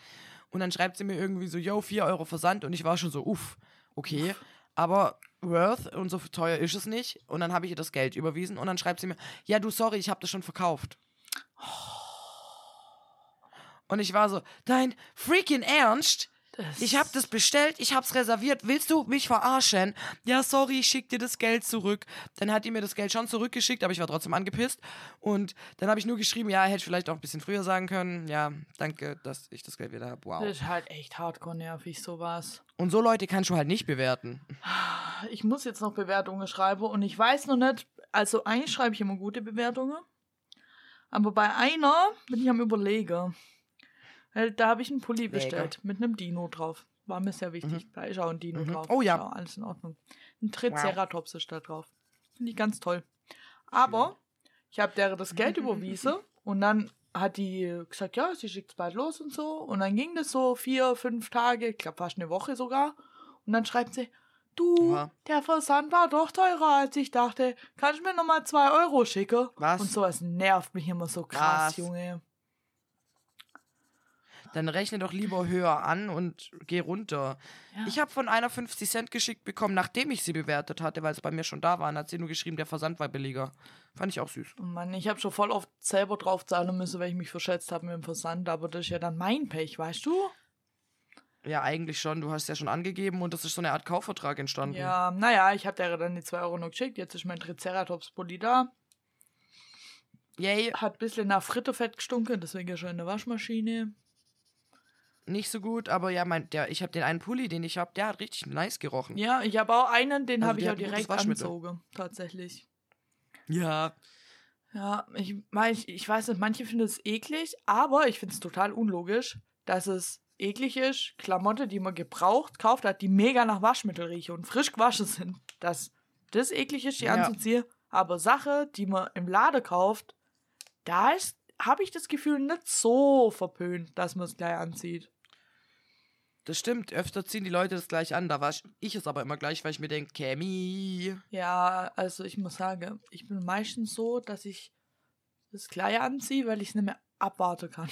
Und dann schreibt sie mir irgendwie so, yo, 4 Euro Versand und ich war schon so, uff, okay, aber worth und so teuer ist es nicht. Und dann habe ich ihr das Geld überwiesen und dann schreibt sie mir, ja, du, sorry, ich habe das schon verkauft. Und ich war so, dein freaking Ernst? Das Ich habe das bestellt, ich hab's reserviert. Willst du mich verarschen? Ja, sorry, ich schick dir das Geld zurück. Dann hat die mir das Geld schon zurückgeschickt, aber ich war trotzdem angepisst. Und dann habe ich nur geschrieben, ja, hätte ich vielleicht auch ein bisschen früher sagen können. Ja, danke, dass ich das Geld wieder habe. Wow. Das ist halt echt hardcore nervig, sowas. Und so Leute kannst du halt nicht bewerten. Ich muss jetzt noch Bewertungen schreiben und ich weiß noch nicht, also eigentlich schreibe ich immer gute Bewertungen. Aber bei einer bin ich am überlegen. Weil Da habe ich einen Pulli Welcher? bestellt mit einem Dino drauf. War mir sehr wichtig. Da ist auch ein Dino Mhm. drauf. Oh ja. Ist auch alles in Ordnung. Ein Triceratops ist da drauf. Finde ich ganz toll. Aber ich habe der das Geld überwiesen und dann hat die gesagt, ja, sie schickt es bald los und so. Und dann ging das so vier, fünf Tage, ich glaube fast eine Woche sogar. Und dann schreibt sie, du, Oha. der Versand war doch teurer, als ich dachte. Kannst du mir nochmal zwei Euro schicken? Was? Und sowas nervt mich immer so krass, Was? Junge. Dann rechne doch lieber höher an und geh runter. Ja. Ich habe von einer 50 Cent geschickt bekommen, nachdem ich sie bewertet hatte, weil es bei mir schon da war. Und hat sie nur geschrieben, der Versand war billiger. Fand ich auch süß. Oh Mann, ich habe schon voll oft selber drauf zahlen müssen, weil ich mich verschätzt habe mit dem Versand. Aber das ist ja dann mein Pech, weißt du? Ja, eigentlich schon. Du hast ja schon angegeben und das ist so eine Art Kaufvertrag entstanden. Ja, naja, ich habe der dann die zwei Euro noch geschickt. Jetzt ist mein Triceratops-Pulli da. Yay, Hat ein bisschen nach Frittefett gestunken, deswegen ist er in der Waschmaschine. Nicht so gut, aber ja, mein, der, ich habe den einen Pulli, den ich habe, der hat richtig nice gerochen. Ja, ich habe auch einen, den Also habe ich auch direkt angezogen. Tatsächlich. Ja. Ja, ich, mein, ich, ich weiß nicht, manche finden es eklig, aber ich finde es total unlogisch, dass es eklig ist, Klamotte, die man gebraucht kauft hat, die mega nach Waschmittel riechen und frisch gewaschen sind, dass das eklig ist, die Ja. anzuziehen. Aber Sache, die man im Lade kauft, da ist, habe ich das Gefühl, nicht so verpönt, dass man es gleich anzieht. Das stimmt, öfter ziehen die Leute das gleich an. Da war ich es aber immer gleich, weil ich mir denke, Cammy. Ja, also ich muss sagen, ich bin meistens so, dass ich das gleich anziehe, weil ich es nicht mehr abwarten kann.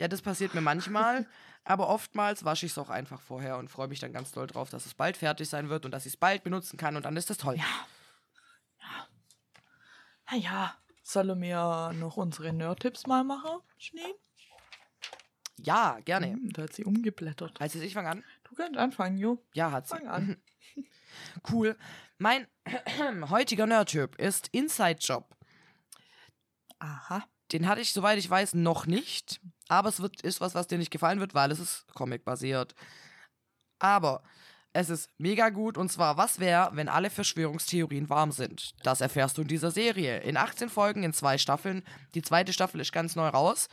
Ja, das passiert mir manchmal, aber oftmals wasche ich es auch einfach vorher und freue mich dann ganz doll drauf, dass es bald fertig sein wird und dass ich es bald benutzen kann und dann ist das toll. Naja, sollen wir noch unsere Nerd-Tipps mal machen, Schnee? Ja, gerne. Hm, da hat sie umgeblättert. Heißt es, ich fange an? Du kannst anfangen, Jo. Ja, hat sie. Fang an. Cool. Mein heutiger Nerd-Typ ist Inside Job. Aha. Den hatte ich, soweit ich weiß, noch nicht. Aber es wird, ist was, was dir nicht gefallen wird, weil es ist Comic-basiert. Aber es ist mega gut. Und zwar, was wäre, wenn alle Verschwörungstheorien warm sind? Das erfährst du in dieser Serie. In 18 Folgen, in zwei Staffeln. Die zweite Staffel ist ganz neu raus.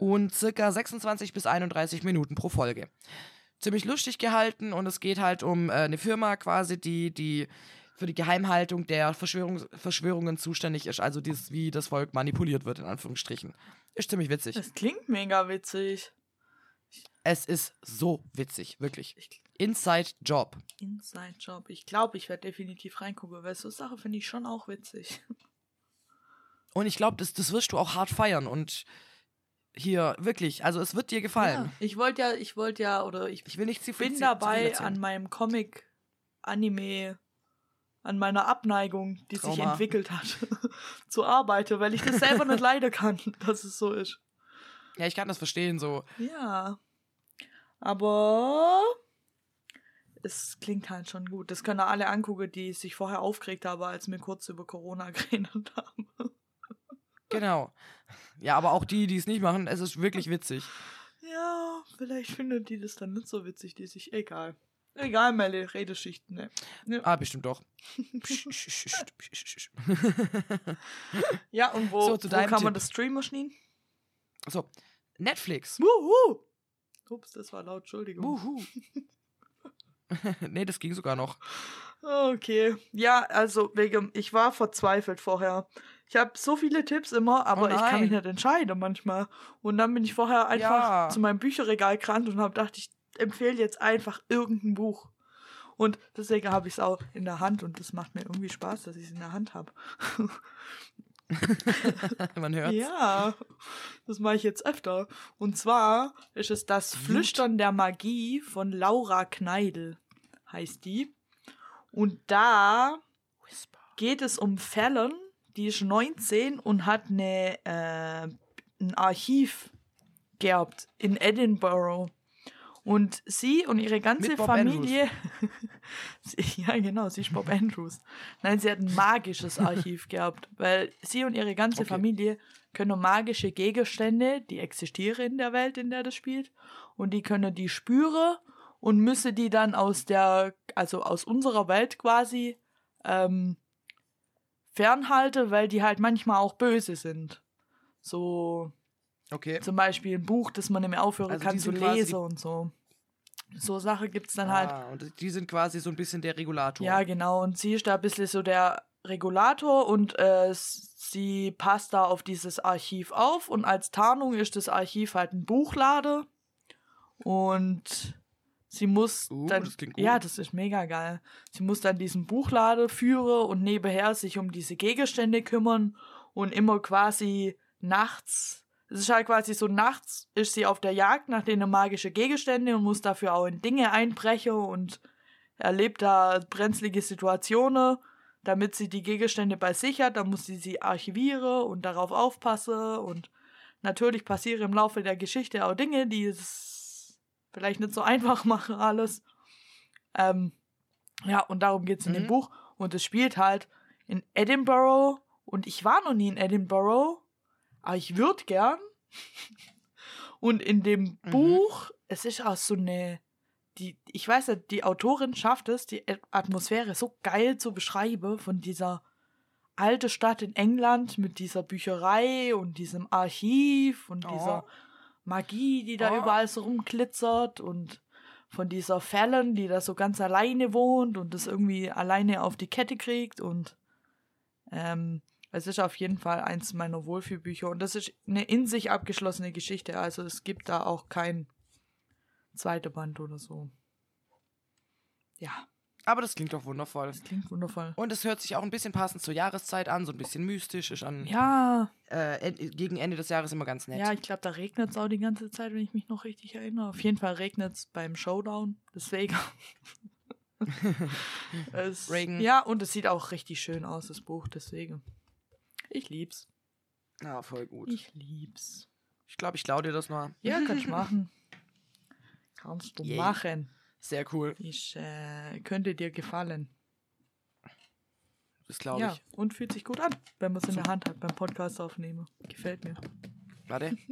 Und circa 26 bis 31 Minuten pro Folge. Ziemlich lustig gehalten und es geht halt um äh, eine Firma quasi, die, die für die Geheimhaltung der Verschwörungs Verschwörungen zuständig ist. Also dieses, wie das Volk manipuliert wird, in Anführungsstrichen. Ist ziemlich witzig. Das klingt mega witzig. Es ist so witzig, wirklich. Ich, Inside Job. Inside Job. Ich glaube, ich werde definitiv reingucken, weil so Sache finde ich schon auch witzig. Und ich glaube, das, das wirst du auch hart feiern. Und hier, wirklich, also es wird dir gefallen. Ja, ich wollte ja, ich wollte ja, oder ich Ich will nicht zu viel bin dabei an meinem Comic, Anime, an meiner Abneigung, die sich Trauma. entwickelt hat, zu arbeiten, weil ich das selber nicht leiden kann, dass es so ist. Ja, ich kann das verstehen, so. Ja. Aber es klingt halt schon gut. Das können alle angucken, die sich vorher aufgeregt haben, als wir kurz über Corona geredet haben. Genau. Ja, aber auch die, die es nicht machen, es ist wirklich witzig. Ja, vielleicht finden die das dann nicht so witzig, die sich. Egal. Egal, meine Redeschichten, ne? Ja. Ah, bestimmt doch. Ja, und wo, So, zu wo kann man Tipp. das streamen, Schneen? so, Netflix. Wuhu! Ups, das war laut, Entschuldigung. Wuhu. nee, das ging sogar noch. Okay. Ja, also wegen, ich war verzweifelt vorher. Ich habe so viele Tipps immer, aber Oh ich kann mich nicht entscheiden manchmal. Und dann bin ich vorher einfach Ja. zu meinem Bücherregal gerannt und habe gedacht, ich empfehle jetzt einfach irgendein Buch. Und deswegen habe ich es auch in der Hand und das macht mir irgendwie Spaß, dass ich es in der Hand habe. Man hört. Ja, das mache ich jetzt öfter. Und zwar ist es das. Flüstern der Magie von Laura Kneidl, heißt die. Und da geht es um Fallon, die ist 19 und hat eine, äh, ein Archiv geerbt in Edinburgh. Und sie und ihre ganze Familie. sie, ja, genau, sie ist Bob Andrews. Nein, sie hat ein magisches Archiv gehabt, weil sie und ihre ganze Okay. Familie können magische Gegenstände, die existieren in der Welt, in der das spielt, und die können die spüren und müssen die dann aus der, also aus unserer Welt quasi, ähm, fernhalten, weil die halt manchmal auch böse sind. So, Okay. zum Beispiel ein Buch, das man nicht mehr aufhören Also kann zu lesen und so. So Sache gibt's dann halt. Ah, und die sind quasi so ein bisschen der Regulator. Ja, genau. Und sie ist da ein bisschen so der Regulator und äh, sie passt da auf dieses Archiv auf. Und als Tarnung ist das Archiv halt ein Buchlade. Und sie muss Uh, dann. das. Ja, das ist mega geil. Sie muss dann diesen Buchlade führen und nebenher sich um diese Gegenstände kümmern und immer quasi nachts. Es ist halt quasi so, nachts ist sie auf der Jagd nach den magischen Gegenständen und muss dafür auch in Dinge einbrechen und erlebt da brenzlige Situationen, damit sie die Gegenstände bei sich hat. Dann muss sie sie archivieren und darauf aufpassen. Und natürlich passieren im Laufe der Geschichte auch Dinge, die es vielleicht nicht so einfach machen, alles. Ähm, ja, und darum geht es in dem Mhm. Buch. Und es spielt halt in Edinburgh. Und ich war noch nie in Edinburgh, aber ich würde gern. Und in dem Mhm. Buch, es ist auch so eine die, ich weiß nicht, die Autorin schafft es, die Atmosphäre so geil zu beschreiben von dieser alte Stadt in England mit dieser Bücherei und diesem Archiv und Oh. dieser Magie, die da Oh. überall so rumglitzert und von dieser Fallon, die da so ganz alleine wohnt und das irgendwie alleine auf die Kette kriegt und ähm, es ist auf jeden Fall eins meiner Wohlfühlbücher und das ist eine in sich abgeschlossene Geschichte, also es gibt da auch kein zweite Band oder so. Ja, Aber das klingt doch wundervoll. das klingt wundervoll. Und es hört sich auch ein bisschen passend zur Jahreszeit an, so ein bisschen mystisch, ist an Ja, äh, en- gegen Ende des Jahres immer ganz nett. ja, ich glaube, da regnet es auch die ganze Zeit, wenn ich mich noch richtig erinnere. Auf jeden Fall regnet es beim Showdown, deswegen. es, Regen. Ja, und es sieht auch richtig schön aus, das Buch, deswegen. Ich lieb's. Ah, voll gut. Ich lieb's. Ich glaube, ich klaue dir das mal. Ja, kann ich machen. Kannst du Yay. machen. Sehr cool. Ich äh, könnte dir gefallen. Das glaube Ja, ich. und fühlt sich gut an, wenn man es in der Hand hat beim Podcast aufnehmen. Gefällt mir. Warte.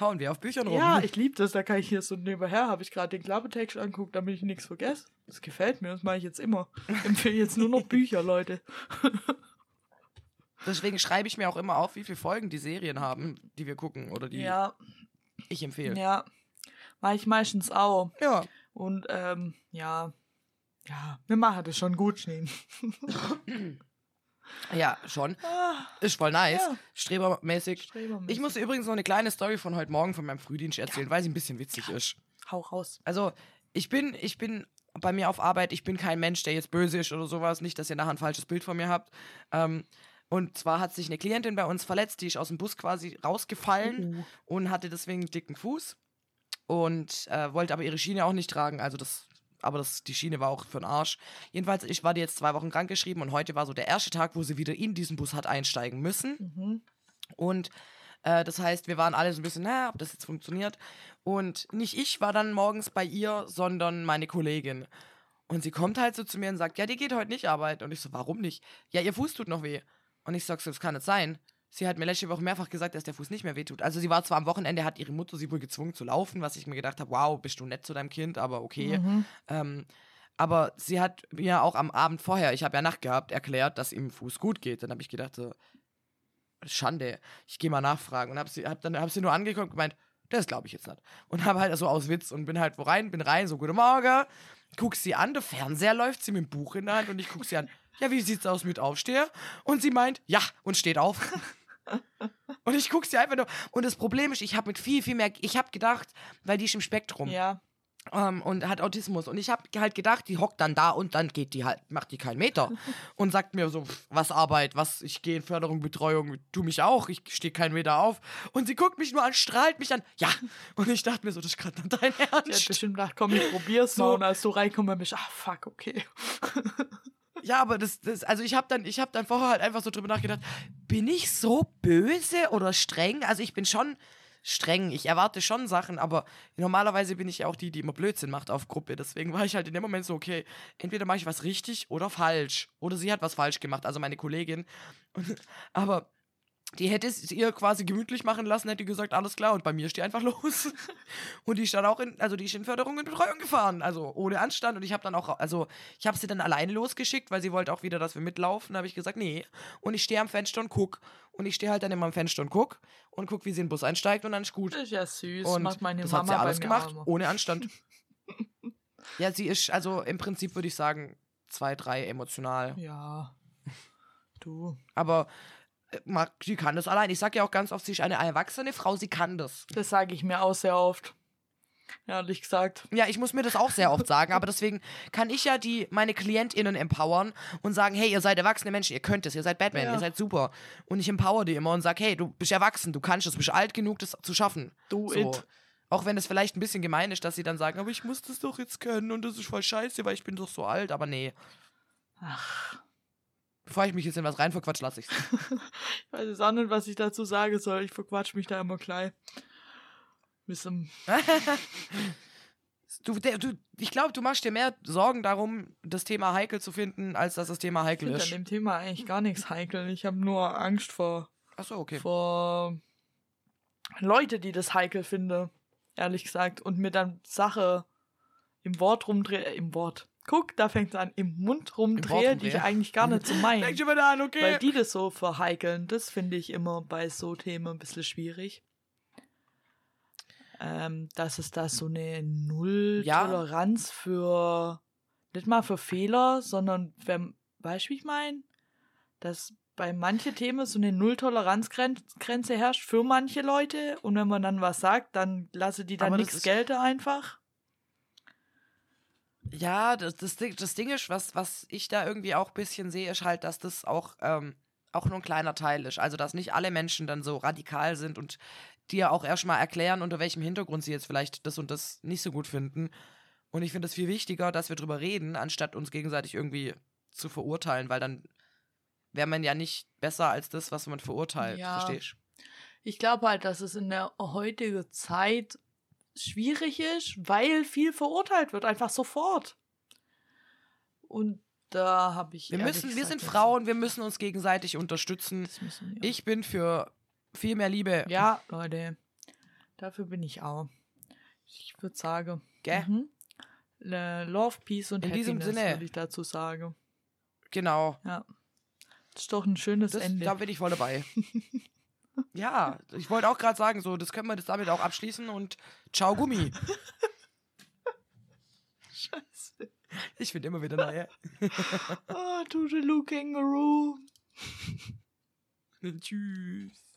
Hauen wir auf Büchern rum. Ja, ich liebe das. Da kann ich hier so nebenher, habe ich gerade den Klappertext anguckt, damit ich nichts vergesse. Das gefällt mir, das mache ich jetzt immer. Ich empfehle jetzt nur noch Bücher, Leute. Deswegen schreibe ich mir auch immer auf, wie viele Folgen die Serien haben, die wir gucken oder die Ja, ich empfehle. ja. Mache ich meistens auch. Ja. Und ähm, ja. Ja, wir machen das schon gut, Schnee. Ja, schon. Ah, Ist voll nice. Ja. Strebermäßig. Strebermäßig. Ich muss dir übrigens noch eine kleine Story von heute Morgen von meinem Frühdienst erzählen, weil sie ein bisschen witzig ist. Hau raus. Also, ich bin, ich bin bei mir auf Arbeit, ich bin kein Mensch, der jetzt böse ist oder sowas. Nicht, dass ihr nachher ein falsches Bild von mir habt. Ähm, und zwar hat sich eine Klientin bei uns verletzt, die ist aus dem Bus quasi rausgefallen Uh. und hatte deswegen einen dicken Fuß und äh, wollte aber ihre Schiene auch nicht tragen. Also das, aber das, die Schiene war auch für den Arsch. Jedenfalls, ich war die jetzt zwei Wochen krankgeschrieben und heute war so der erste Tag, wo sie wieder in diesen Bus hat einsteigen müssen. Mhm. Und Äh, das heißt, wir waren alle so ein bisschen, na, ob das jetzt funktioniert. Und nicht ich war dann morgens bei ihr, sondern meine Kollegin. Und sie kommt halt so zu mir und sagt, ja, die geht heute nicht arbeiten. Und ich so, warum nicht? Ja, ihr Fuß tut noch weh. Und ich sag so, das kann nicht sein. Sie hat mir letzte Woche mehrfach gesagt, dass der Fuß nicht mehr wehtut. Also sie war zwar am Wochenende, hat ihre Mutter sie wohl gezwungen zu laufen, was ich mir gedacht habe, wow, bist du nett zu deinem Kind, aber okay. Mhm. Ähm, aber sie hat mir auch am Abend vorher, ich habe ja Nacht gehabt, erklärt, dass ihm Fuß gut geht. Dann habe ich gedacht, so, Schande, ich gehe mal nachfragen. Und habe sie, hab dann hab sie nur angeguckt und gemeint, das glaube ich jetzt nicht. Und habe halt so aus Witz und bin halt wo rein, bin rein, so, guten Morgen. Guck sie an, der Fernseher läuft, sie mit dem Buch in der Hand und ich guck sie an, ja, wie sieht's aus mit Aufsteher? Und sie meint, ja, und steht auf. und ich guck sie einfach nur. Und das Problem ist, ich habe mit viel, viel mehr, ich habe gedacht, weil die ist im Spektrum Ja. ähm, und hat Autismus. Und ich habe halt gedacht, die hockt dann da und dann geht die halt, macht die keinen Meter. und sagt mir so, pff, was Arbeit, was, ich gehe in Förderung, Betreuung, tu mich auch, ich stehe keinen Meter auf. Und sie guckt mich nur an, strahlt mich an, ja. Und ich dachte mir so, das ist gerade dein Die hat Ernst. bestimmt gedacht, komm, ich probier's So. mal. Und als du reinkommst, bist du, ah, fuck, okay. Ja, aber das, das also ich habe dann, ich habe dann vorher halt einfach so drüber nachgedacht, bin ich so böse oder streng? Also ich bin schon streng, ich erwarte schon Sachen, aber normalerweise bin ich ja auch die, die immer Blödsinn macht auf Gruppe. Deswegen war ich halt in dem Moment so, okay, entweder mache ich was richtig oder falsch. Oder sie hat was falsch gemacht, also meine Kollegin. Und, aber die hätte es ihr quasi gemütlich machen lassen, hätte gesagt, alles klar, und bei mir steht einfach los. Und die stand auch in, also die ist in Förderung und Betreuung gefahren, also ohne Anstand. Und ich habe dann auch, also ich habe sie dann alleine losgeschickt, weil sie wollte auch wieder, dass wir mitlaufen. Da habe ich gesagt, nee. Und ich stehe am Fenster und guck. Und ich stehe halt dann immer am Fenster und guck und guck, wie sie in den Bus einsteigt und dann ist gut. Das ist ja süß. Und macht meine das Mama hat sie alles gemacht, immer. ohne Anstand. ja, sie ist, also im Prinzip würde ich sagen, zwei, drei emotional. Ja. Du. Aber mag- sie kann das allein. Ich sage ja auch ganz oft, sie ist eine erwachsene Frau, sie kann das. Das sage ich mir auch sehr oft. Ehrlich gesagt. Ja, ich muss mir das auch sehr oft sagen, aber deswegen kann ich ja die meine KlientInnen empowern und sagen, hey, ihr seid erwachsene Menschen, ihr könnt es, ihr seid Batman, Ja. ihr seid super. Und ich empower die immer und sag, hey, du bist erwachsen, du kannst es, du bist alt genug, das zu schaffen. Do So. it. Auch wenn es vielleicht ein bisschen gemein ist, dass sie dann sagen, aber ich muss das doch jetzt können und das ist voll scheiße, weil ich bin doch so alt, aber nee. Ach, Bevor ich mich jetzt in was rein verquatsch, lasse ich's. ich weiß jetzt auch nicht, was ich dazu sagen soll. Ich verquatsch mich da immer gleich. Zum Du, der, du, ich glaube, du machst dir mehr Sorgen darum, das Thema heikel zu finden, als dass das Thema ich heikel finde an ist. dem Thema eigentlich gar nichts heikel. Ich habe nur Angst vor, Achso, okay. vor Leute, die das heikel finden. Ehrlich gesagt. Und mir dann Sache im Wort rumdrehe. Äh, Im Wort. Guck, da fängt es an. Im Mund rumdrehe, die ich eigentlich gar nicht so meine. Dir mal da an, okay. Weil die das so verheikeln, das finde ich immer bei so Themen ein bisschen schwierig. Ähm, dass es da so eine Null-Toleranz für, nicht mal für Fehler, sondern, wenn, weißt du, wie ich meine? Dass bei manchen Themen so eine Null-Toleranz-Grenze herrscht für manche Leute und wenn man dann was sagt, dann lasse die dann nichts gelten einfach. Ja, das, das, Ding, das Ding ist, was, was ich da irgendwie auch ein bisschen sehe, ist halt, dass das auch, ähm, auch nur ein kleiner Teil ist. Also, dass nicht alle Menschen dann so radikal sind und dir auch erstmal erklären, unter welchem Hintergrund sie jetzt vielleicht das und das nicht so gut finden. Und ich finde es viel wichtiger, dass wir drüber reden, anstatt uns gegenseitig irgendwie zu verurteilen, weil dann wäre man ja nicht besser als das, was man verurteilt. Ja. Verstehst Ich glaube halt, dass es in der heutigen Zeit schwierig ist, weil viel verurteilt wird, einfach sofort. Und da habe ich. Wir müssen, wir sind Frauen, wir müssen uns gegenseitig unterstützen. wir. Ich bin für viel mehr Liebe. ja, Leute, dafür bin ich auch. Ich würde sagen. Gell? Mhm. Love, Peace und In diesem Happiness Sinne. würde ich dazu sagen. Genau. Ja. Das ist doch ein schönes Das, Ende. da bin ich voll dabei. ja, ich wollte auch gerade sagen, so, das können wir das damit auch abschließen und ciao Gummi. Scheiße. Ich finde immer wieder neue. Oh, Toodaloo Kangaroo. Tschüss.